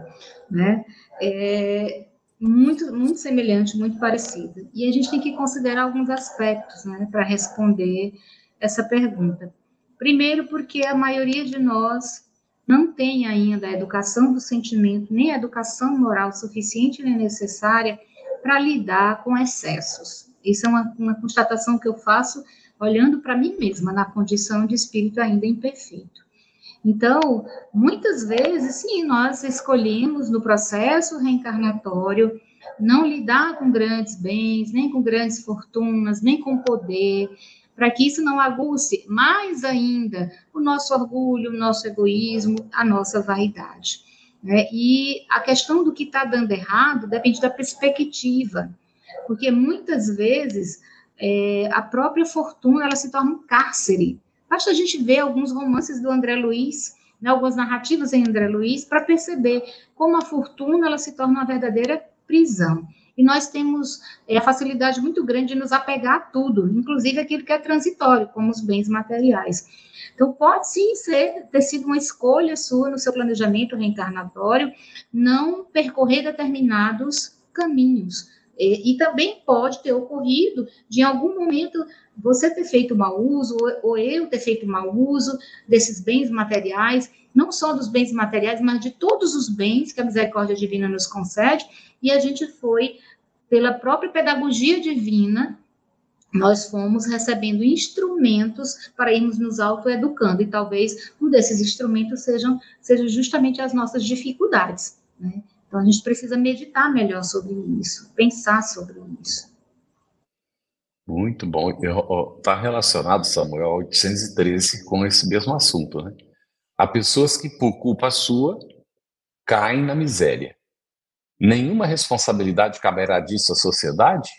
né? É, muito, muito semelhante, muito parecida. E a gente tem que considerar alguns aspectos né, para responder essa pergunta. Primeiro, porque a maioria de nós não tem ainda a educação do sentimento, nem a educação moral suficiente nem necessária para lidar com excessos. Isso é uma, uma constatação que eu faço olhando para mim mesma, na condição de espírito ainda imperfeito. Então, muitas vezes, sim, nós escolhemos no processo reencarnatório não lidar com grandes bens, nem com grandes fortunas, nem com poder, para que isso não aguce mais ainda o nosso orgulho, o nosso egoísmo, a nossa vaidade. Né? E a questão do que está dando errado depende da perspectiva, porque muitas vezes é, a própria fortuna ela se torna um cárcere Basta a gente ver alguns romances do André Luiz, né, algumas narrativas em André Luiz, para perceber como a fortuna ela se torna uma verdadeira prisão. E nós temos é, a facilidade muito grande de nos apegar a tudo, inclusive aquilo que é transitório, como os bens materiais. Então, pode sim ser, ter sido uma escolha sua no seu planejamento reencarnatório não percorrer determinados caminhos. E, e, também pode ter ocorrido de, em algum momento, você ter feito mau uso, ou, ou eu ter feito mau uso desses bens materiais, não só dos bens materiais, mas de todos os bens que a misericórdia divina nos concede, e a gente foi, pela própria pedagogia divina, nós fomos recebendo instrumentos para irmos nos autoeducando, e talvez um desses instrumentos sejam, sejam justamente as nossas dificuldades, né? Então, a gente precisa meditar melhor sobre isso, pensar sobre isso. Muito bom. Está relacionado, Samuel, ao 813 com esse mesmo assunto. Né? Há pessoas que, por culpa sua, caem na miséria. Nenhuma responsabilidade caberá disso à sociedade?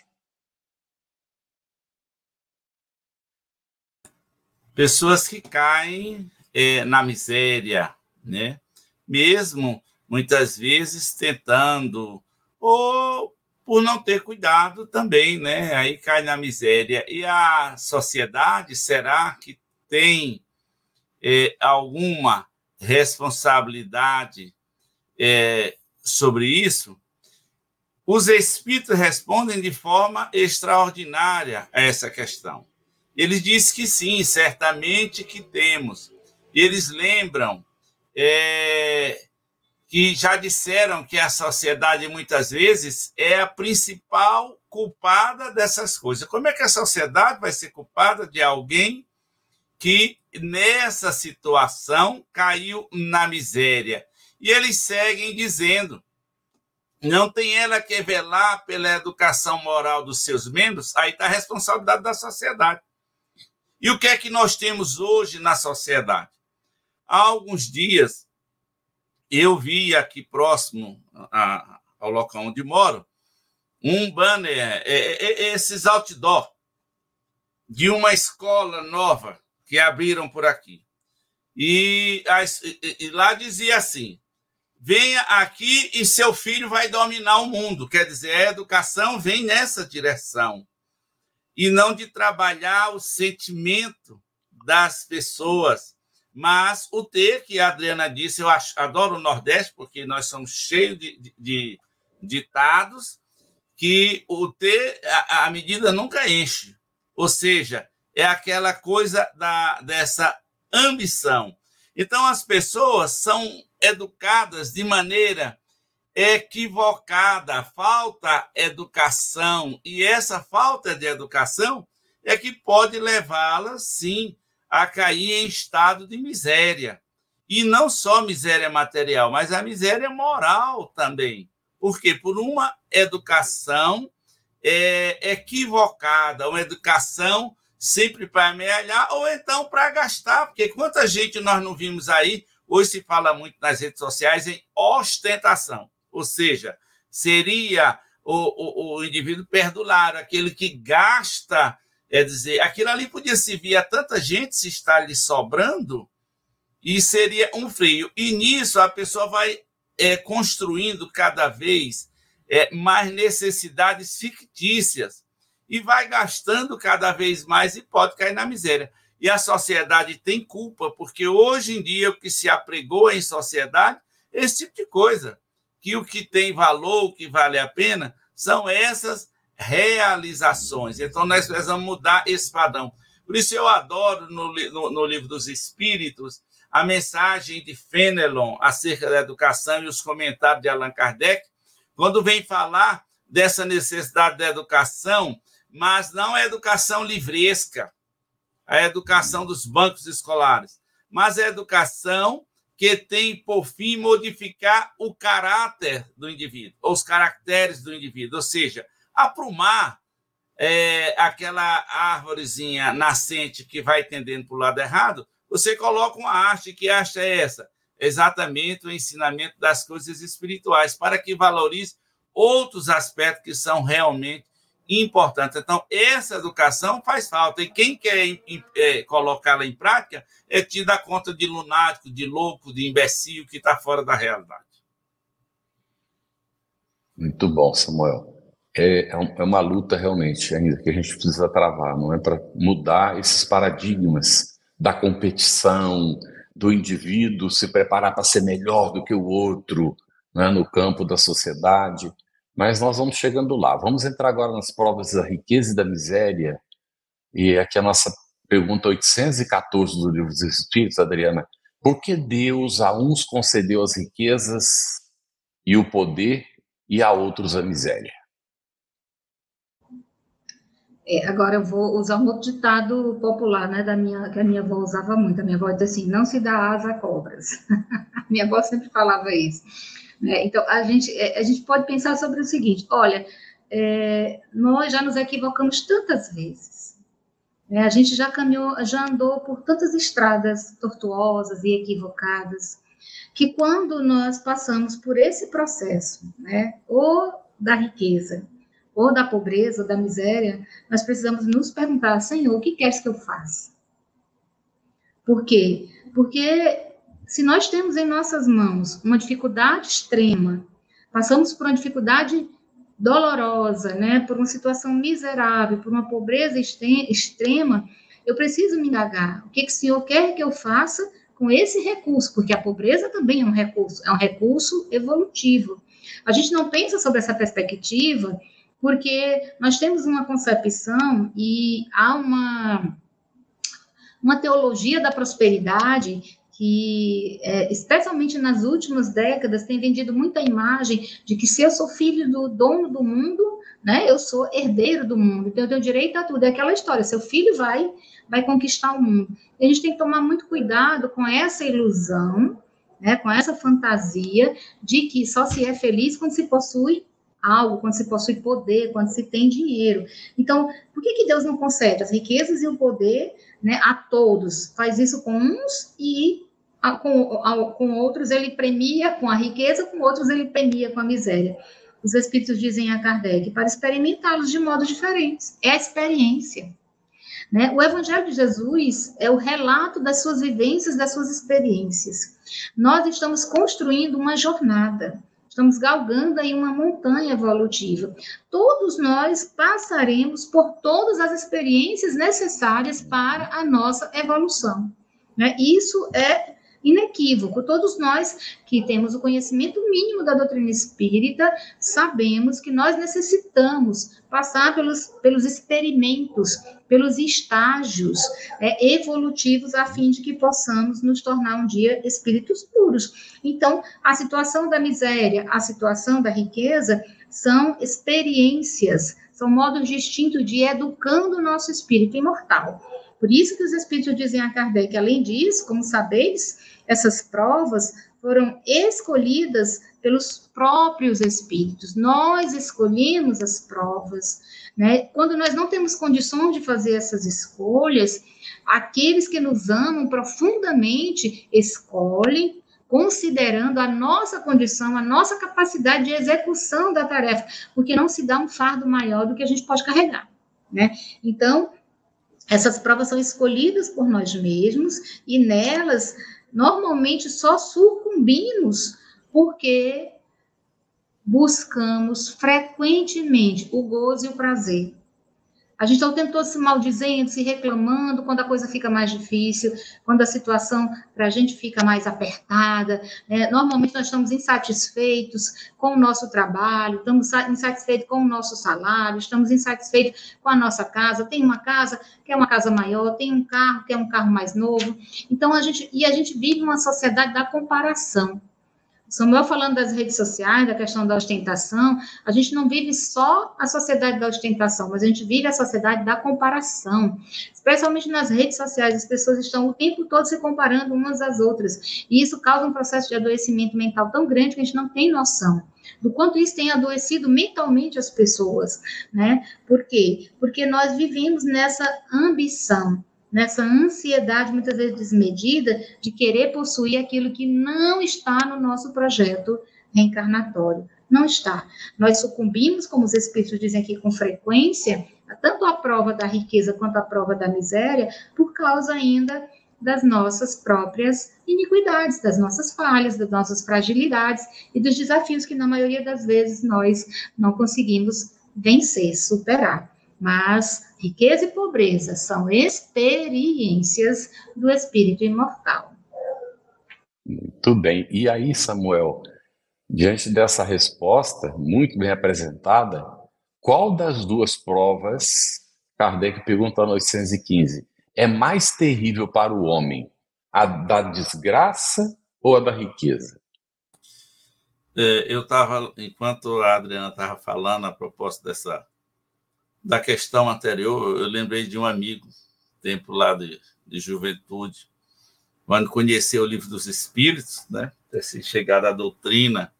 Pessoas que caem é, na miséria, né? mesmo muitas vezes tentando, ou por não ter cuidado também, né? Aí cai na miséria. E a sociedade, será que tem é, alguma responsabilidade é, sobre isso? Os espíritos respondem de forma extraordinária a essa questão. Eles dizem que sim, certamente que temos. Eles lembram é, que já disseram que a sociedade muitas vezes é a principal culpada dessas coisas. Como é que a sociedade vai ser culpada de alguém que nessa situação caiu na miséria? E eles seguem dizendo: não tem ela que velar pela educação moral dos seus membros, aí está a responsabilidade da sociedade. E o que é que nós temos hoje na sociedade? Há alguns dias eu vi aqui próximo a, ao local onde moro um banner, é, é, é, esses outdoor de uma escola nova que abriram por aqui. E, e, lá dizia assim: venha aqui e seu filho vai dominar o mundo. Quer dizer, a educação vem nessa direção. E não de trabalhar o sentimento das pessoas, mas o T, que a Adriana disse, eu adoro o Nordeste, porque nós somos cheios de, de, de ditados, que o ter a, a medida nunca enche. Ou seja, é aquela coisa da, dessa ambição. Então, as pessoas são educadas de maneira equivocada, falta educação, e essa falta de educação é que pode levá-las, sim, a cair em estado de miséria. E não só miséria material, mas a miséria moral também. Porque por uma educação é, equivocada, uma educação sempre para amealhar ou então para gastar, porque quanta gente nós não vimos aí, hoje se fala muito nas redes sociais em ostentação, ou seja, seria o, o, o indivíduo perdulário, aquele que gasta, é dizer, aquilo ali podia servir a tanta gente se está lhe sobrando, e seria um freio. E nisso a pessoa vai é, construindo cada vez é, mais necessidades fictícias e vai gastando cada vez mais e pode cair na miséria. E a sociedade tem culpa, porque hoje em dia o que se apregou em sociedade é esse tipo de coisa. Que o que tem valor, o que vale a pena, são essas realizações. Então nós precisamos mudar esse padrão. Por isso eu adoro no, no, no livro dos Espíritos a mensagem de Fenelon acerca da educação e os comentários de Allan Kardec, quando vem falar dessa necessidade da educação mas não a educação livresca, a educação dos bancos escolares, mas a educação que tem por fim modificar o caráter do indivíduo, os caracteres do indivíduo, ou seja, aprumar é, aquela árvorezinha nascente que vai tendendo para o lado errado, você coloca uma arte, que arte é essa? Exatamente o ensinamento das coisas espirituais, para que valorize outros aspectos que são realmente importantes. Então, essa educação faz falta. E quem quer é, colocá-la em prática é te dar conta de lunático, de louco, de imbecil que está fora da realidade. Muito bom, Samuel. É, é, é uma luta realmente ainda que a gente precisa travar, não é para mudar esses paradigmas da competição, do indivíduo se preparar para ser melhor do que o outro né, no campo da sociedade. Mas nós vamos chegando lá. Vamos entrar agora nas provas da riqueza e da miséria. E aqui a nossa pergunta 814 do Livro dos Espíritos, Adriana. Por que Deus a uns concedeu as riquezas e o poder e a outros a miséria? É, agora eu vou usar um outro ditado popular, né, da minha, que a minha avó usava muito. A minha avó dizia assim: não se dá asa a cobras. [laughs] minha avó sempre falava isso. Né? Então, a gente, é, a gente pode pensar sobre o seguinte: olha, é, nós já nos equivocamos tantas vezes, né? a gente já caminhou, já andou por tantas estradas tortuosas e equivocadas, que quando nós passamos por esse processo, né, ou da riqueza, ou da pobreza, ou da miséria, nós precisamos nos perguntar, Senhor, o que queres que eu faça? Por quê? Porque se nós temos em nossas mãos uma dificuldade extrema, passamos por uma dificuldade dolorosa, né, por uma situação miserável, por uma pobreza extrema, eu preciso me indagar. O que, que o Senhor quer que eu faça com esse recurso? Porque a pobreza também é um recurso, é um recurso evolutivo. A gente não pensa sobre essa perspectiva porque nós temos uma concepção e há uma uma teologia da prosperidade que, é, especialmente nas últimas décadas, tem vendido muita imagem de que se eu sou filho do dono do mundo, né, eu sou herdeiro do mundo, então eu tenho direito a tudo. É aquela história, seu filho vai, vai conquistar o mundo. E a gente tem que tomar muito cuidado com essa ilusão, né, com essa fantasia de que só se é feliz quando se possui algo, quando se possui poder, quando se tem dinheiro. Então, por que, que Deus não concede as riquezas e o poder né, a todos? Faz isso com uns e com, com outros ele premia com a riqueza, com outros ele premia com a miséria. Os espíritos dizem a Kardec para experimentá-los de modos diferentes. É a experiência. Né? O Evangelho de Jesus é o relato das suas vivências, das suas experiências. Nós estamos construindo uma jornada, estamos galgando aí uma montanha evolutiva. Todos nós passaremos por todas as experiências necessárias para a nossa evolução. Né? Isso é inequívoco. Todos nós que temos o conhecimento mínimo da doutrina espírita sabemos que nós necessitamos passar pelos, pelos experimentos, pelos estágios é, evolutivos, a fim de que possamos nos tornar um dia espíritos puros. Então, a situação da miséria, a situação da riqueza são experiências, são modos distintos de educando o nosso espírito imortal. Por isso que os espíritos dizem a Kardec, além disso, como sabeis, essas provas foram escolhidas pelos próprios espíritos. Nós escolhemos as provas, né? Quando nós não temos condições de fazer essas escolhas, aqueles que nos amam profundamente escolhem considerando a nossa condição, a nossa capacidade de execução da tarefa, porque não se dá um fardo maior do que a gente pode carregar, né? Então, essas provas são escolhidas por nós mesmos e nelas normalmente só sucumbimos porque buscamos frequentemente o gozo e o prazer. A gente está o tempo todo se maldizendo, se reclamando quando a coisa fica mais difícil, quando a situação para a gente fica mais apertada. Né? Normalmente nós estamos insatisfeitos com o nosso trabalho, estamos insatisfeitos com o nosso salário, estamos insatisfeitos com a nossa casa. Tem uma casa que é uma casa maior, tem um carro que é um carro mais novo. Então a gente e a gente vive uma sociedade da comparação. Samuel falando das redes sociais, da questão da ostentação, a gente não vive só a sociedade da ostentação, mas a gente vive a sociedade da comparação. Especialmente nas redes sociais, as pessoas estão o tempo todo se comparando umas às outras. E isso causa um processo de adoecimento mental tão grande que a gente não tem noção do quanto isso tem adoecido mentalmente as pessoas, né? Por quê? Porque nós vivemos nessa ambição, nessa ansiedade muitas vezes desmedida de querer possuir aquilo que não está no nosso projeto reencarnatório. Não está. Nós sucumbimos, como os espíritos dizem aqui com frequência, tanto à prova da riqueza quanto à prova da miséria, por causa ainda das nossas próprias iniquidades, das nossas falhas, das nossas fragilidades e dos desafios que, na maioria das vezes, nós não conseguimos vencer, superar. Mas riqueza e pobreza são experiências do espírito imortal. Muito bem. E aí, Samuel, diante dessa resposta muito bem apresentada, qual das duas provas, Kardec pergunta no 815, é mais terrível para o homem? A da desgraça ou a da riqueza? É, eu estava, enquanto a Adriana estava falando a propósito dessa da questão anterior, eu lembrei de um amigo, tempo lá de, de juventude, quando conheceu o livro dos Espíritos, né, ter chegado à doutrina,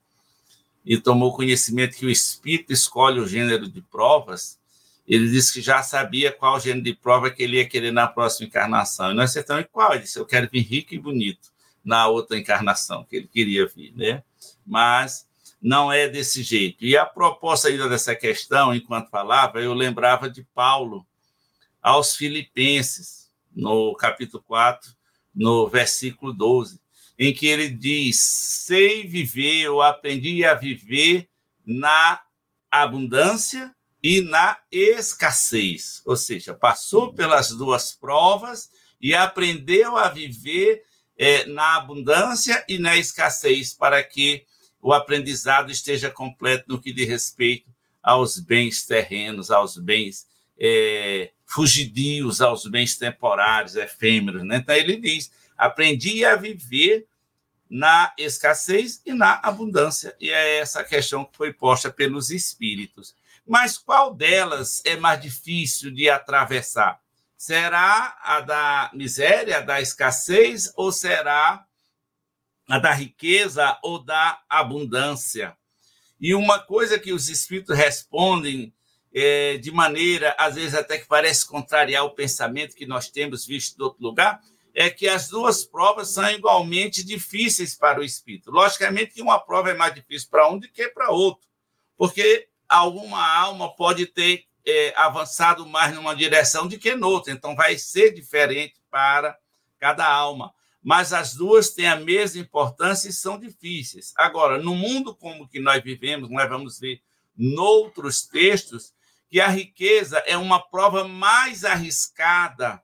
e tomou conhecimento que o Espírito escolhe o gênero de provas, ele disse que já sabia qual gênero de prova que ele ia querer na próxima encarnação. E nós acertamos qual? Ele disse, eu quero vir rico e bonito na outra encarnação que ele queria vir, né? Mas não é desse jeito. E a proposta ainda dessa questão, enquanto falava, eu lembrava de Paulo aos Filipenses, no capítulo 4, no versículo 12, em que ele diz: Sei viver, eu aprendi a viver na abundância e na escassez. Ou seja, passou pelas duas provas e aprendeu a viver é, na abundância e na escassez, para que o aprendizado esteja completo no que diz respeito aos bens terrenos, aos bens é, fugidios, aos bens temporários, efêmeros. Né? Então, ele diz: aprendi a viver na escassez e na abundância. E é essa questão que foi posta pelos espíritos. Mas qual delas é mais difícil de atravessar? Será a da miséria, a da escassez, ou será da riqueza ou da abundância. E uma coisa que os espíritos respondem é, de maneira, às vezes, até que parece contrariar o pensamento que nós temos visto de outro lugar, é que as duas provas são igualmente difíceis para o espírito. Logicamente que uma prova é mais difícil para um do que para outro, porque alguma alma pode ter é, avançado mais numa direção do que noutra, então vai ser diferente para cada alma mas as duas têm a mesma importância e são difíceis. Agora, no mundo como que nós vivemos, nós vamos ver noutros textos que a riqueza é uma prova mais arriscada,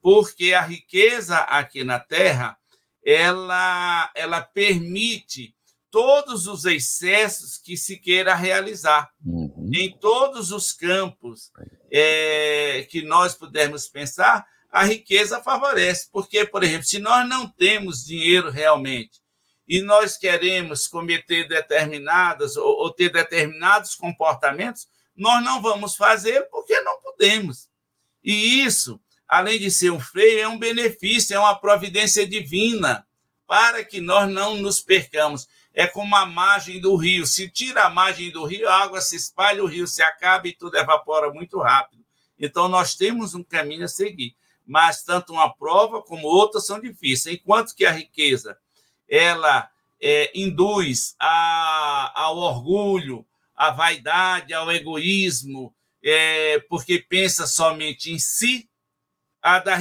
porque a riqueza aqui na Terra ela, ela permite todos os excessos que se queira realizar uhum. em todos os campos é, que nós pudermos pensar, a riqueza favorece. Porque, por exemplo, se nós não temos dinheiro realmente e nós queremos cometer determinadas ou, ou ter determinados comportamentos, nós não vamos fazer porque não podemos. E isso, além de ser um freio, é um benefício, é uma providência divina para que nós não nos percamos. É como a margem do rio. Se tira a margem do rio, a água se espalha, o rio se acaba e tudo evapora muito rápido. Então, nós temos um caminho a seguir. Mas tanto uma prova como outra são difíceis. Enquanto que a riqueza ela é, induz a, ao orgulho, à vaidade, ao egoísmo, é, porque pensa somente em si, a da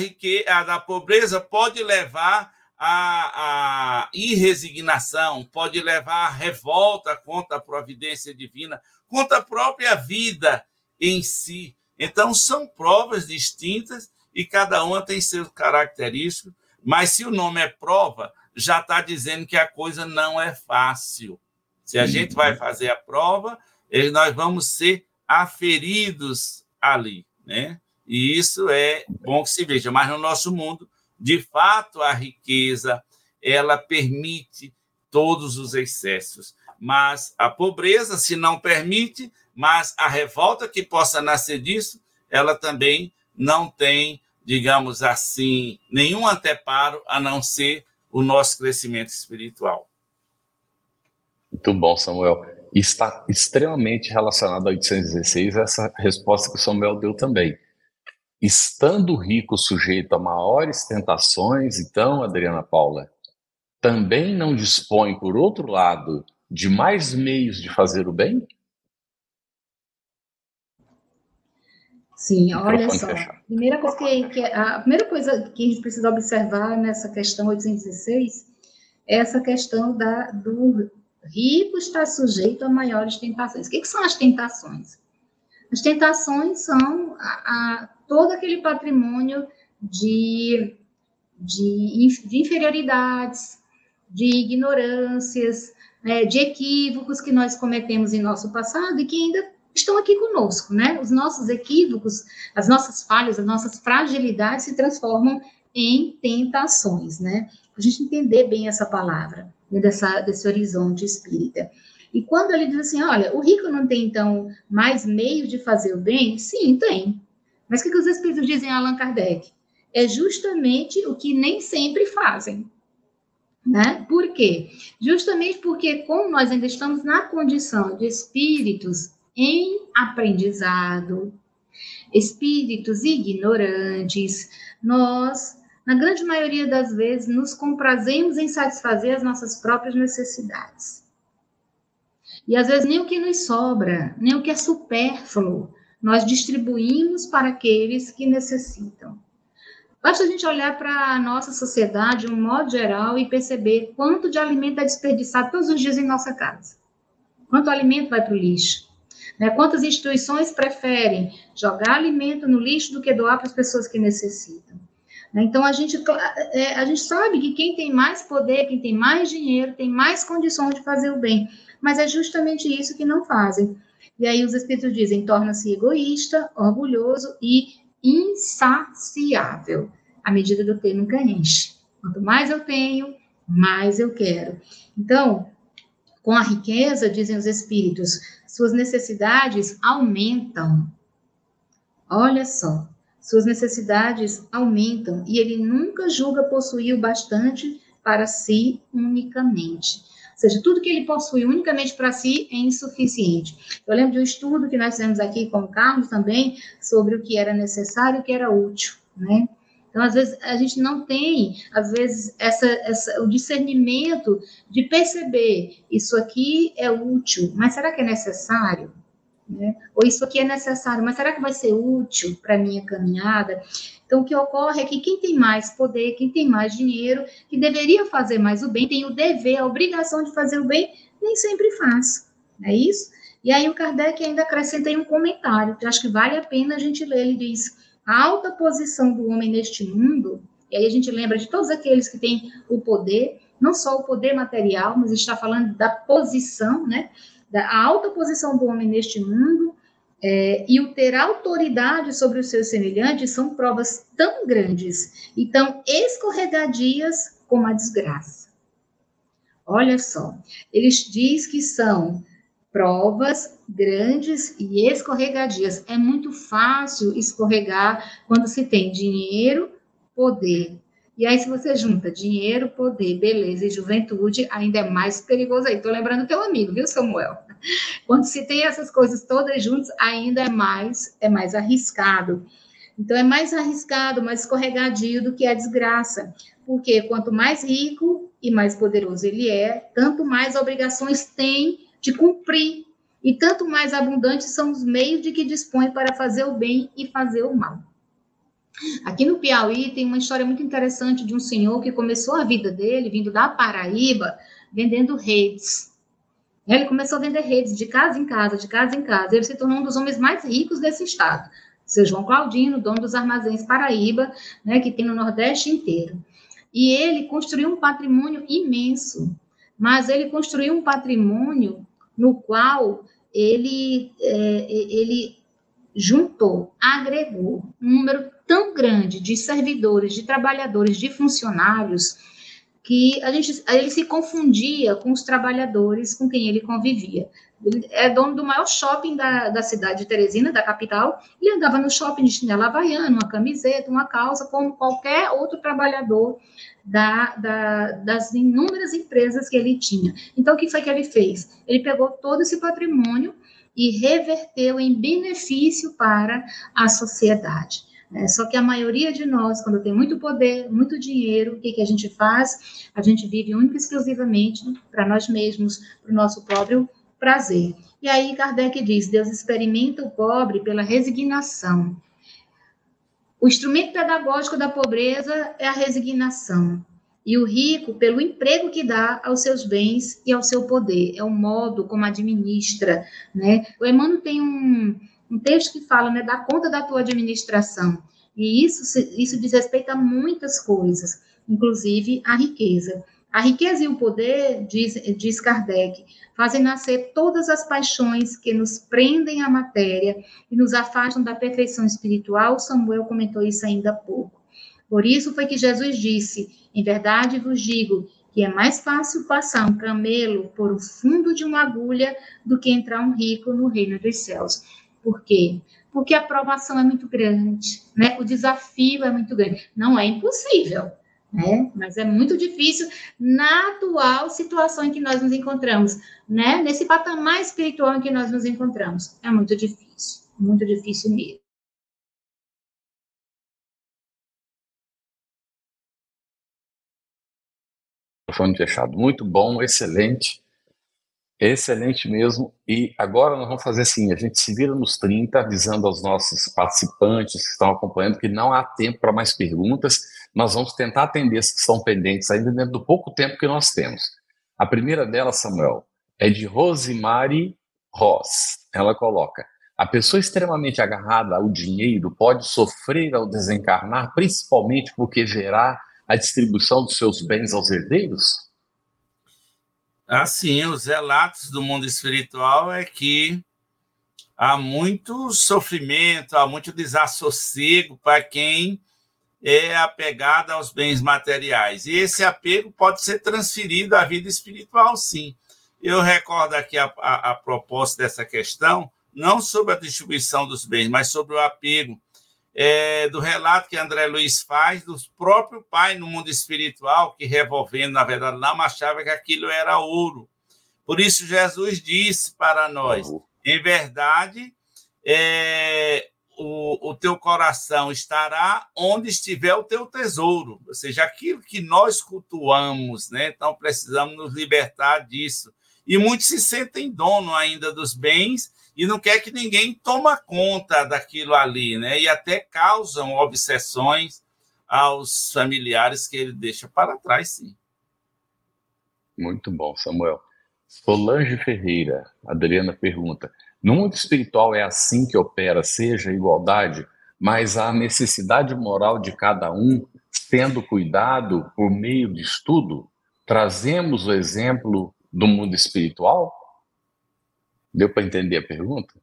a da pobreza pode levar à irresignação, pode levar à revolta contra a providência divina, contra a própria vida em si. Então, são provas distintas e cada uma tem seu característico, mas se o nome é prova, já está dizendo que a coisa não é fácil. Se a gente vai fazer a prova, nós vamos ser aferidos ali, né? E isso é bom que se veja. Mas no nosso mundo, de fato, a riqueza ela permite todos os excessos. Mas a pobreza, se não permite, mas a revolta que possa nascer disso, ela também não tem, digamos assim, nenhum anteparo a não ser o nosso crescimento espiritual. Muito bom, Samuel. Está extremamente relacionado a 816 essa resposta que o Samuel deu também. Estando rico sujeito a maiores tentações, então, Adriana Paula, também não dispõe, por outro lado, de mais meios de fazer o bem? Sim, olha só. Primeira coisa que, que, a primeira coisa que a gente precisa observar nessa questão 816 é essa questão da, do rico estar sujeito a maiores tentações. O que, que são as tentações? As tentações são a, a, todo aquele patrimônio de, de, de inferioridades, de ignorâncias, é, de equívocos que nós cometemos em nosso passado e que ainda estão aqui conosco, né? Os nossos equívocos, as nossas falhas, as nossas fragilidades se transformam em tentações, né? A gente entender bem essa palavra, né? dessa, desse horizonte espírita. E quando ele diz assim, olha, o rico não tem, então, mais meio de fazer o bem? Sim, tem. Mas o que, que os espíritos dizem a Allan Kardec? É justamente o que nem sempre fazem. Né? Por quê? Justamente porque, como nós ainda estamos na condição de espíritos em aprendizado, espíritos ignorantes, nós, na grande maioria das vezes, nos comprazemos em satisfazer as nossas próprias necessidades. E às vezes nem o que nos sobra, nem o que é supérfluo, nós distribuímos para aqueles que necessitam. Basta a gente olhar para a nossa sociedade, de um modo geral, e perceber quanto de alimento é desperdiçado todos os dias em nossa casa. Quanto alimento vai para o lixo. Né? Quantas instituições preferem jogar alimento no lixo do que doar para as pessoas que necessitam? Né? Então, a gente, é, a gente sabe que quem tem mais poder, quem tem mais dinheiro, tem mais condições de fazer o bem. Mas é justamente isso que não fazem. E aí os espíritos dizem, torna-se egoísta, orgulhoso e insaciável. À medida do ter nunca enche. Quanto mais eu tenho, mais eu quero. Então, com a riqueza, dizem os espíritos, suas necessidades aumentam. Olha só, suas necessidades aumentam e ele nunca julga possuir o bastante para si unicamente. Ou seja, tudo que ele possui unicamente para si é insuficiente. Eu lembro de um estudo que nós fizemos aqui com o Carlos também sobre o que era necessário e o que era útil, né? Então, às vezes, a gente não tem, às vezes, essa, essa, o discernimento de perceber isso aqui é útil, mas será que é necessário? Né? Ou isso aqui é necessário, mas será que vai ser útil para a minha caminhada? Então, o que ocorre é que quem tem mais poder, quem tem mais dinheiro, que deveria fazer mais o bem, tem o dever, a obrigação de fazer o bem, nem sempre faz. É isso? E aí o Kardec ainda acrescenta aí um comentário, que acho que vale a pena a gente ler. Ele diz: a alta posição do homem neste mundo E aí a gente lembra de todos aqueles que têm o poder, não só o poder material, mas está falando da posição, né? Da alta posição do homem neste mundo, é, e o ter autoridade sobre os seus semelhantes são provas tão grandes e tão escorregadias como a desgraça. Olha só, eles diz que são provas grandes e escorregadias. É muito fácil escorregar quando se tem dinheiro, poder. E aí, se você junta dinheiro, poder, beleza e juventude, ainda é mais perigoso aí. Estou lembrando teu amigo, viu, Samuel? [laughs] Quando se tem essas coisas todas juntas, ainda é mais, é mais arriscado. Então, é mais arriscado, mais escorregadio do que a desgraça. Porque quanto mais rico e mais poderoso ele é, tanto mais obrigações tem de cumprir. E tanto mais abundantes são os meios de que dispõe para fazer o bem e fazer o mal. Aqui no Piauí tem uma história muito interessante de um senhor que começou a vida dele, vindo da Paraíba, vendendo redes. Ele começou a vender redes de casa em casa, de casa em casa. Ele se tornou um dos homens mais ricos desse estado. Seu João Claudino, dono dos armazéns Paraíba, né, que tem no Nordeste inteiro. E ele construiu um patrimônio imenso, mas ele construiu um patrimônio no qual ele, é, ele juntou, agregou um número tão grande de servidores, de trabalhadores, de funcionários, que a gente, ele se confundia com os trabalhadores com quem ele convivia. Ele é dono do maior shopping da, da cidade de Teresina, da capital, e andava no shopping de chinela havaiana, uma camiseta, uma calça, como qualquer outro trabalhador da, da, das inúmeras empresas que ele tinha. Então, o que foi que ele fez? Ele pegou todo esse patrimônio e reverteu em benefício para a sociedade. É, só que a maioria de nós, quando tem muito poder, muito dinheiro, o que, que a gente faz? A gente vive única e exclusivamente para nós mesmos, para o nosso próprio prazer. E aí Kardec diz: Deus experimenta o pobre pela resignação. O instrumento pedagógico da pobreza é a resignação. E o rico, pelo emprego que dá aos seus bens e ao seu poder, é o modo como administra. Né? O Emmanuel tem um, um texto que fala né, da conta da tua administração. E isso, isso diz respeito a muitas coisas, inclusive a riqueza. A riqueza e o poder, diz, diz Kardec, fazem nascer todas as paixões que nos prendem à matéria e nos afastam da perfeição espiritual. Samuel comentou isso ainda há pouco. Por isso foi que Jesus disse: Em verdade vos digo que é mais fácil passar um camelo por o fundo de uma agulha do que entrar um rico no reino dos céus. Por quê? Porque a aprovação é muito grande, né? O desafio é muito grande. Não é impossível, né? Mas é muito difícil na atual situação em que nós nos encontramos, né? Nesse patamar espiritual em que nós nos encontramos. É muito difícil, muito difícil mesmo. Microfone fechado. Muito bom, excelente. Excelente mesmo. E agora nós vamos fazer assim: a gente se vira nos 30, avisando aos nossos participantes que estão acompanhando que não há tempo para mais perguntas nós vamos tentar atender as que estão pendentes ainda dentro do pouco tempo que nós temos. A primeira delas, Samuel, é de Rosemary Ross. Ela coloca: a pessoa extremamente agarrada ao dinheiro pode sofrer ao desencarnar, principalmente porque verá a distribuição dos seus bens aos herdeiros? Assim, os relatos do mundo espiritual é que há muito sofrimento, há muito desassossego para quem é apegada aos bens materiais. E esse apego pode ser transferido à vida espiritual, sim. Eu recordo aqui a, a, a proposta dessa questão, não sobre a distribuição dos bens, mas sobre o apego. É, do relato que André Luiz faz do próprio pai no mundo espiritual, que revolvendo, na verdade, não achava que aquilo era ouro. Por isso, Jesus disse para nós: em verdade, é, o, o teu coração estará onde estiver o teu tesouro, ou seja, aquilo que nós cultuamos, né? Então precisamos nos libertar disso. E muitos se sentem dono ainda dos bens e não quer que ninguém toma conta daquilo ali, né? E até causam obsessões aos familiares que ele deixa para trás, sim. Muito bom, Samuel. Solange Ferreira, Adriana pergunta: no mundo espiritual é assim que opera, seja a igualdade, mas a necessidade moral de cada um, tendo cuidado por meio de estudo, trazemos o exemplo do mundo espiritual? Deu para entender a pergunta?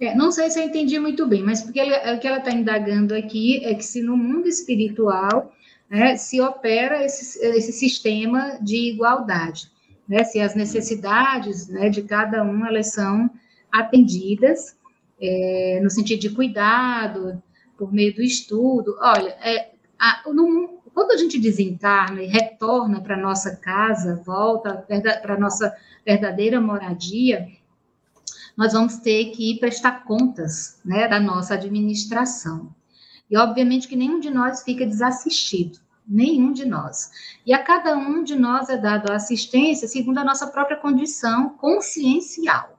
É, não sei se eu entendi muito bem, mas porque o que ela está indagando aqui é que se no mundo espiritual né, se opera esse, esse sistema de igualdade, né, se as necessidades né, de cada um elas são atendidas é, no sentido de cuidado, por meio do estudo. Olha, é, a, no, quando a gente desencarna e retorna para nossa casa, volta para nossa verdadeira moradia, nós vamos ter que prestar contas né, da nossa administração. E, obviamente, que nenhum de nós fica desassistido, nenhum de nós. E a cada um de nós é dado assistência segundo a nossa própria condição consciencial.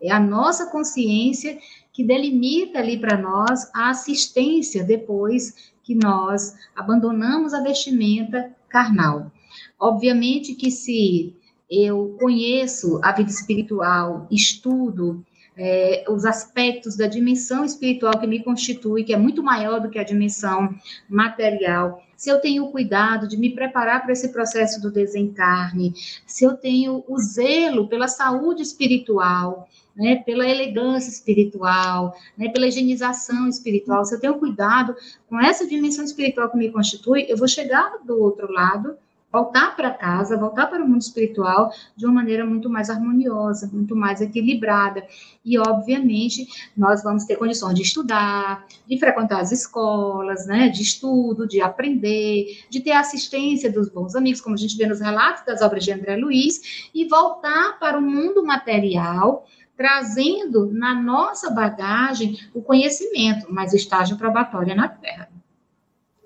É a nossa consciência que delimita ali para nós a assistência depois que nós abandonamos a vestimenta carnal. Obviamente que se eu conheço a vida espiritual, estudo é, os aspectos da dimensão espiritual que me constitui, que é muito maior do que a dimensão material, se eu tenho o cuidado de me preparar para esse processo do desencarne, se eu tenho o zelo pela saúde espiritual, né, pela elegância espiritual, né, pela higienização espiritual, se eu tenho cuidado com essa dimensão espiritual que me constitui, eu vou chegar do outro lado voltar para casa, voltar para o mundo espiritual de uma maneira muito mais harmoniosa, muito mais equilibrada. E, obviamente, nós vamos ter condições de estudar, de frequentar as escolas, né, de estudo, de aprender, de ter assistência dos bons amigos, como a gente vê nos relatos das obras de André Luiz, e voltar para o mundo material trazendo na nossa bagagem o conhecimento, mas o estágio probatório é na Terra.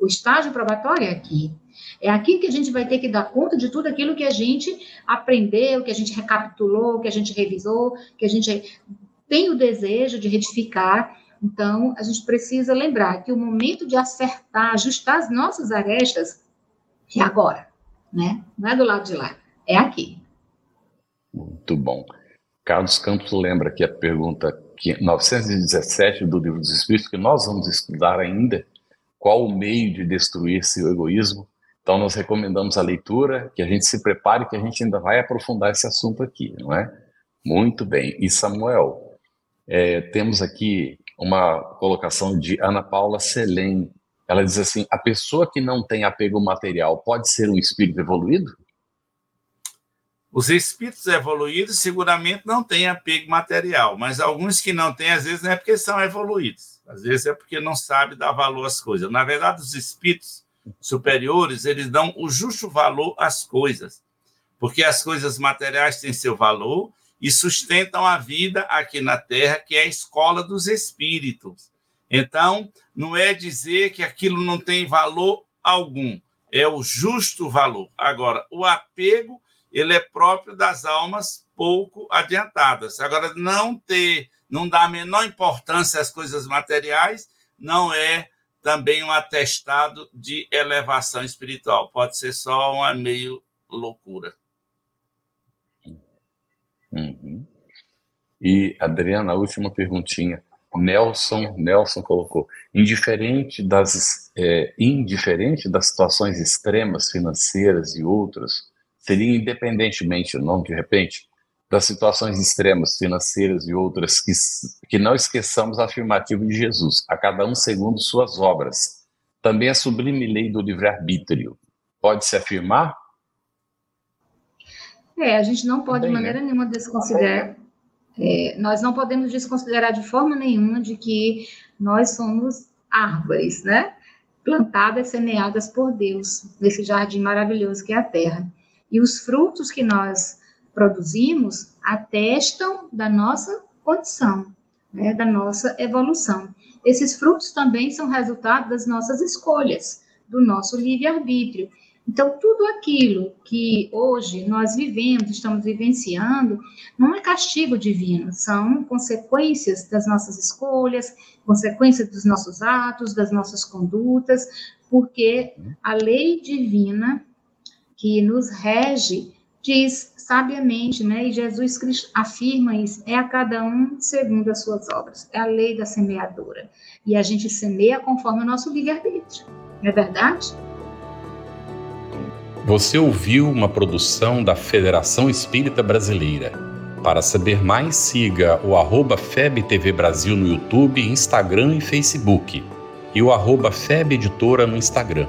O estágio probatório é aqui. É aqui que a gente vai ter que dar conta de tudo aquilo que a gente aprendeu, que a gente recapitulou, que a gente revisou, que a gente tem o desejo de retificar. Então, a gente precisa lembrar que o momento de acertar, ajustar as nossas arestas é agora, né? Não é do lado de lá, é aqui. Muito bom. Carlos Campos lembra que a pergunta 917 do Livro dos Espíritos, que nós vamos estudar ainda, qual o meio de destruir seu egoísmo, então, nós recomendamos a leitura, que a gente se prepare, que a gente ainda vai aprofundar esse assunto aqui, não é? Muito bem. E Samuel, é, temos aqui uma colocação de Ana Paula Selem. Ela diz assim: a pessoa que não tem apego material pode ser um espírito evoluído? Os espíritos evoluídos seguramente não têm apego material, mas alguns que não têm, às vezes, não é porque são evoluídos, às vezes é porque não sabe dar valor às coisas. Na verdade, os espíritos superiores, eles dão o justo valor às coisas, porque as coisas materiais têm seu valor e sustentam a vida aqui na Terra, que é a escola dos espíritos. Então, não é dizer que aquilo não tem valor algum, é o justo valor. Agora, o apego, ele é próprio das almas pouco adiantadas. Agora, não ter, não dar a menor importância às coisas materiais, não é também um atestado de elevação espiritual. Pode ser só uma meio loucura. Uhum. E, Adriana, a última perguntinha. Nelson, Nelson colocou, indiferente das, é, indiferente das situações extremas financeiras e outras, seria independentemente, não de repente, das situações extremas financeiras e outras, que, que não esqueçamos a afirmativa de Jesus, a cada um segundo suas obras. Também a sublime lei do livre-arbítrio. Pode-se afirmar? É, a gente não pode, de maneira né? nenhuma, desconsiderar. É, nós não podemos desconsiderar de forma nenhuma de que nós somos árvores, né? Plantadas, semeadas por Deus, nesse jardim maravilhoso que é a terra. E os frutos que nós produzimos atestam da nossa condição, né, da nossa evolução. Esses frutos também são resultado das nossas escolhas, do nosso livre-arbítrio. Então, tudo aquilo que hoje nós vivemos, estamos vivenciando, não é castigo divino, são consequências das nossas escolhas, consequências dos nossos atos, das nossas condutas, porque a lei divina que nos rege diz sabiamente, né? E Jesus Cristo afirma isso: é a cada um segundo as suas obras. É a lei da semeadura. E a gente semeia conforme o nosso livre-arbítrio. Não é verdade? Você ouviu uma produção da Federação Espírita Brasileira. Para saber mais, siga o arroba FebTV Brasil no YouTube, Instagram e Facebook. E o arroba no Instagram.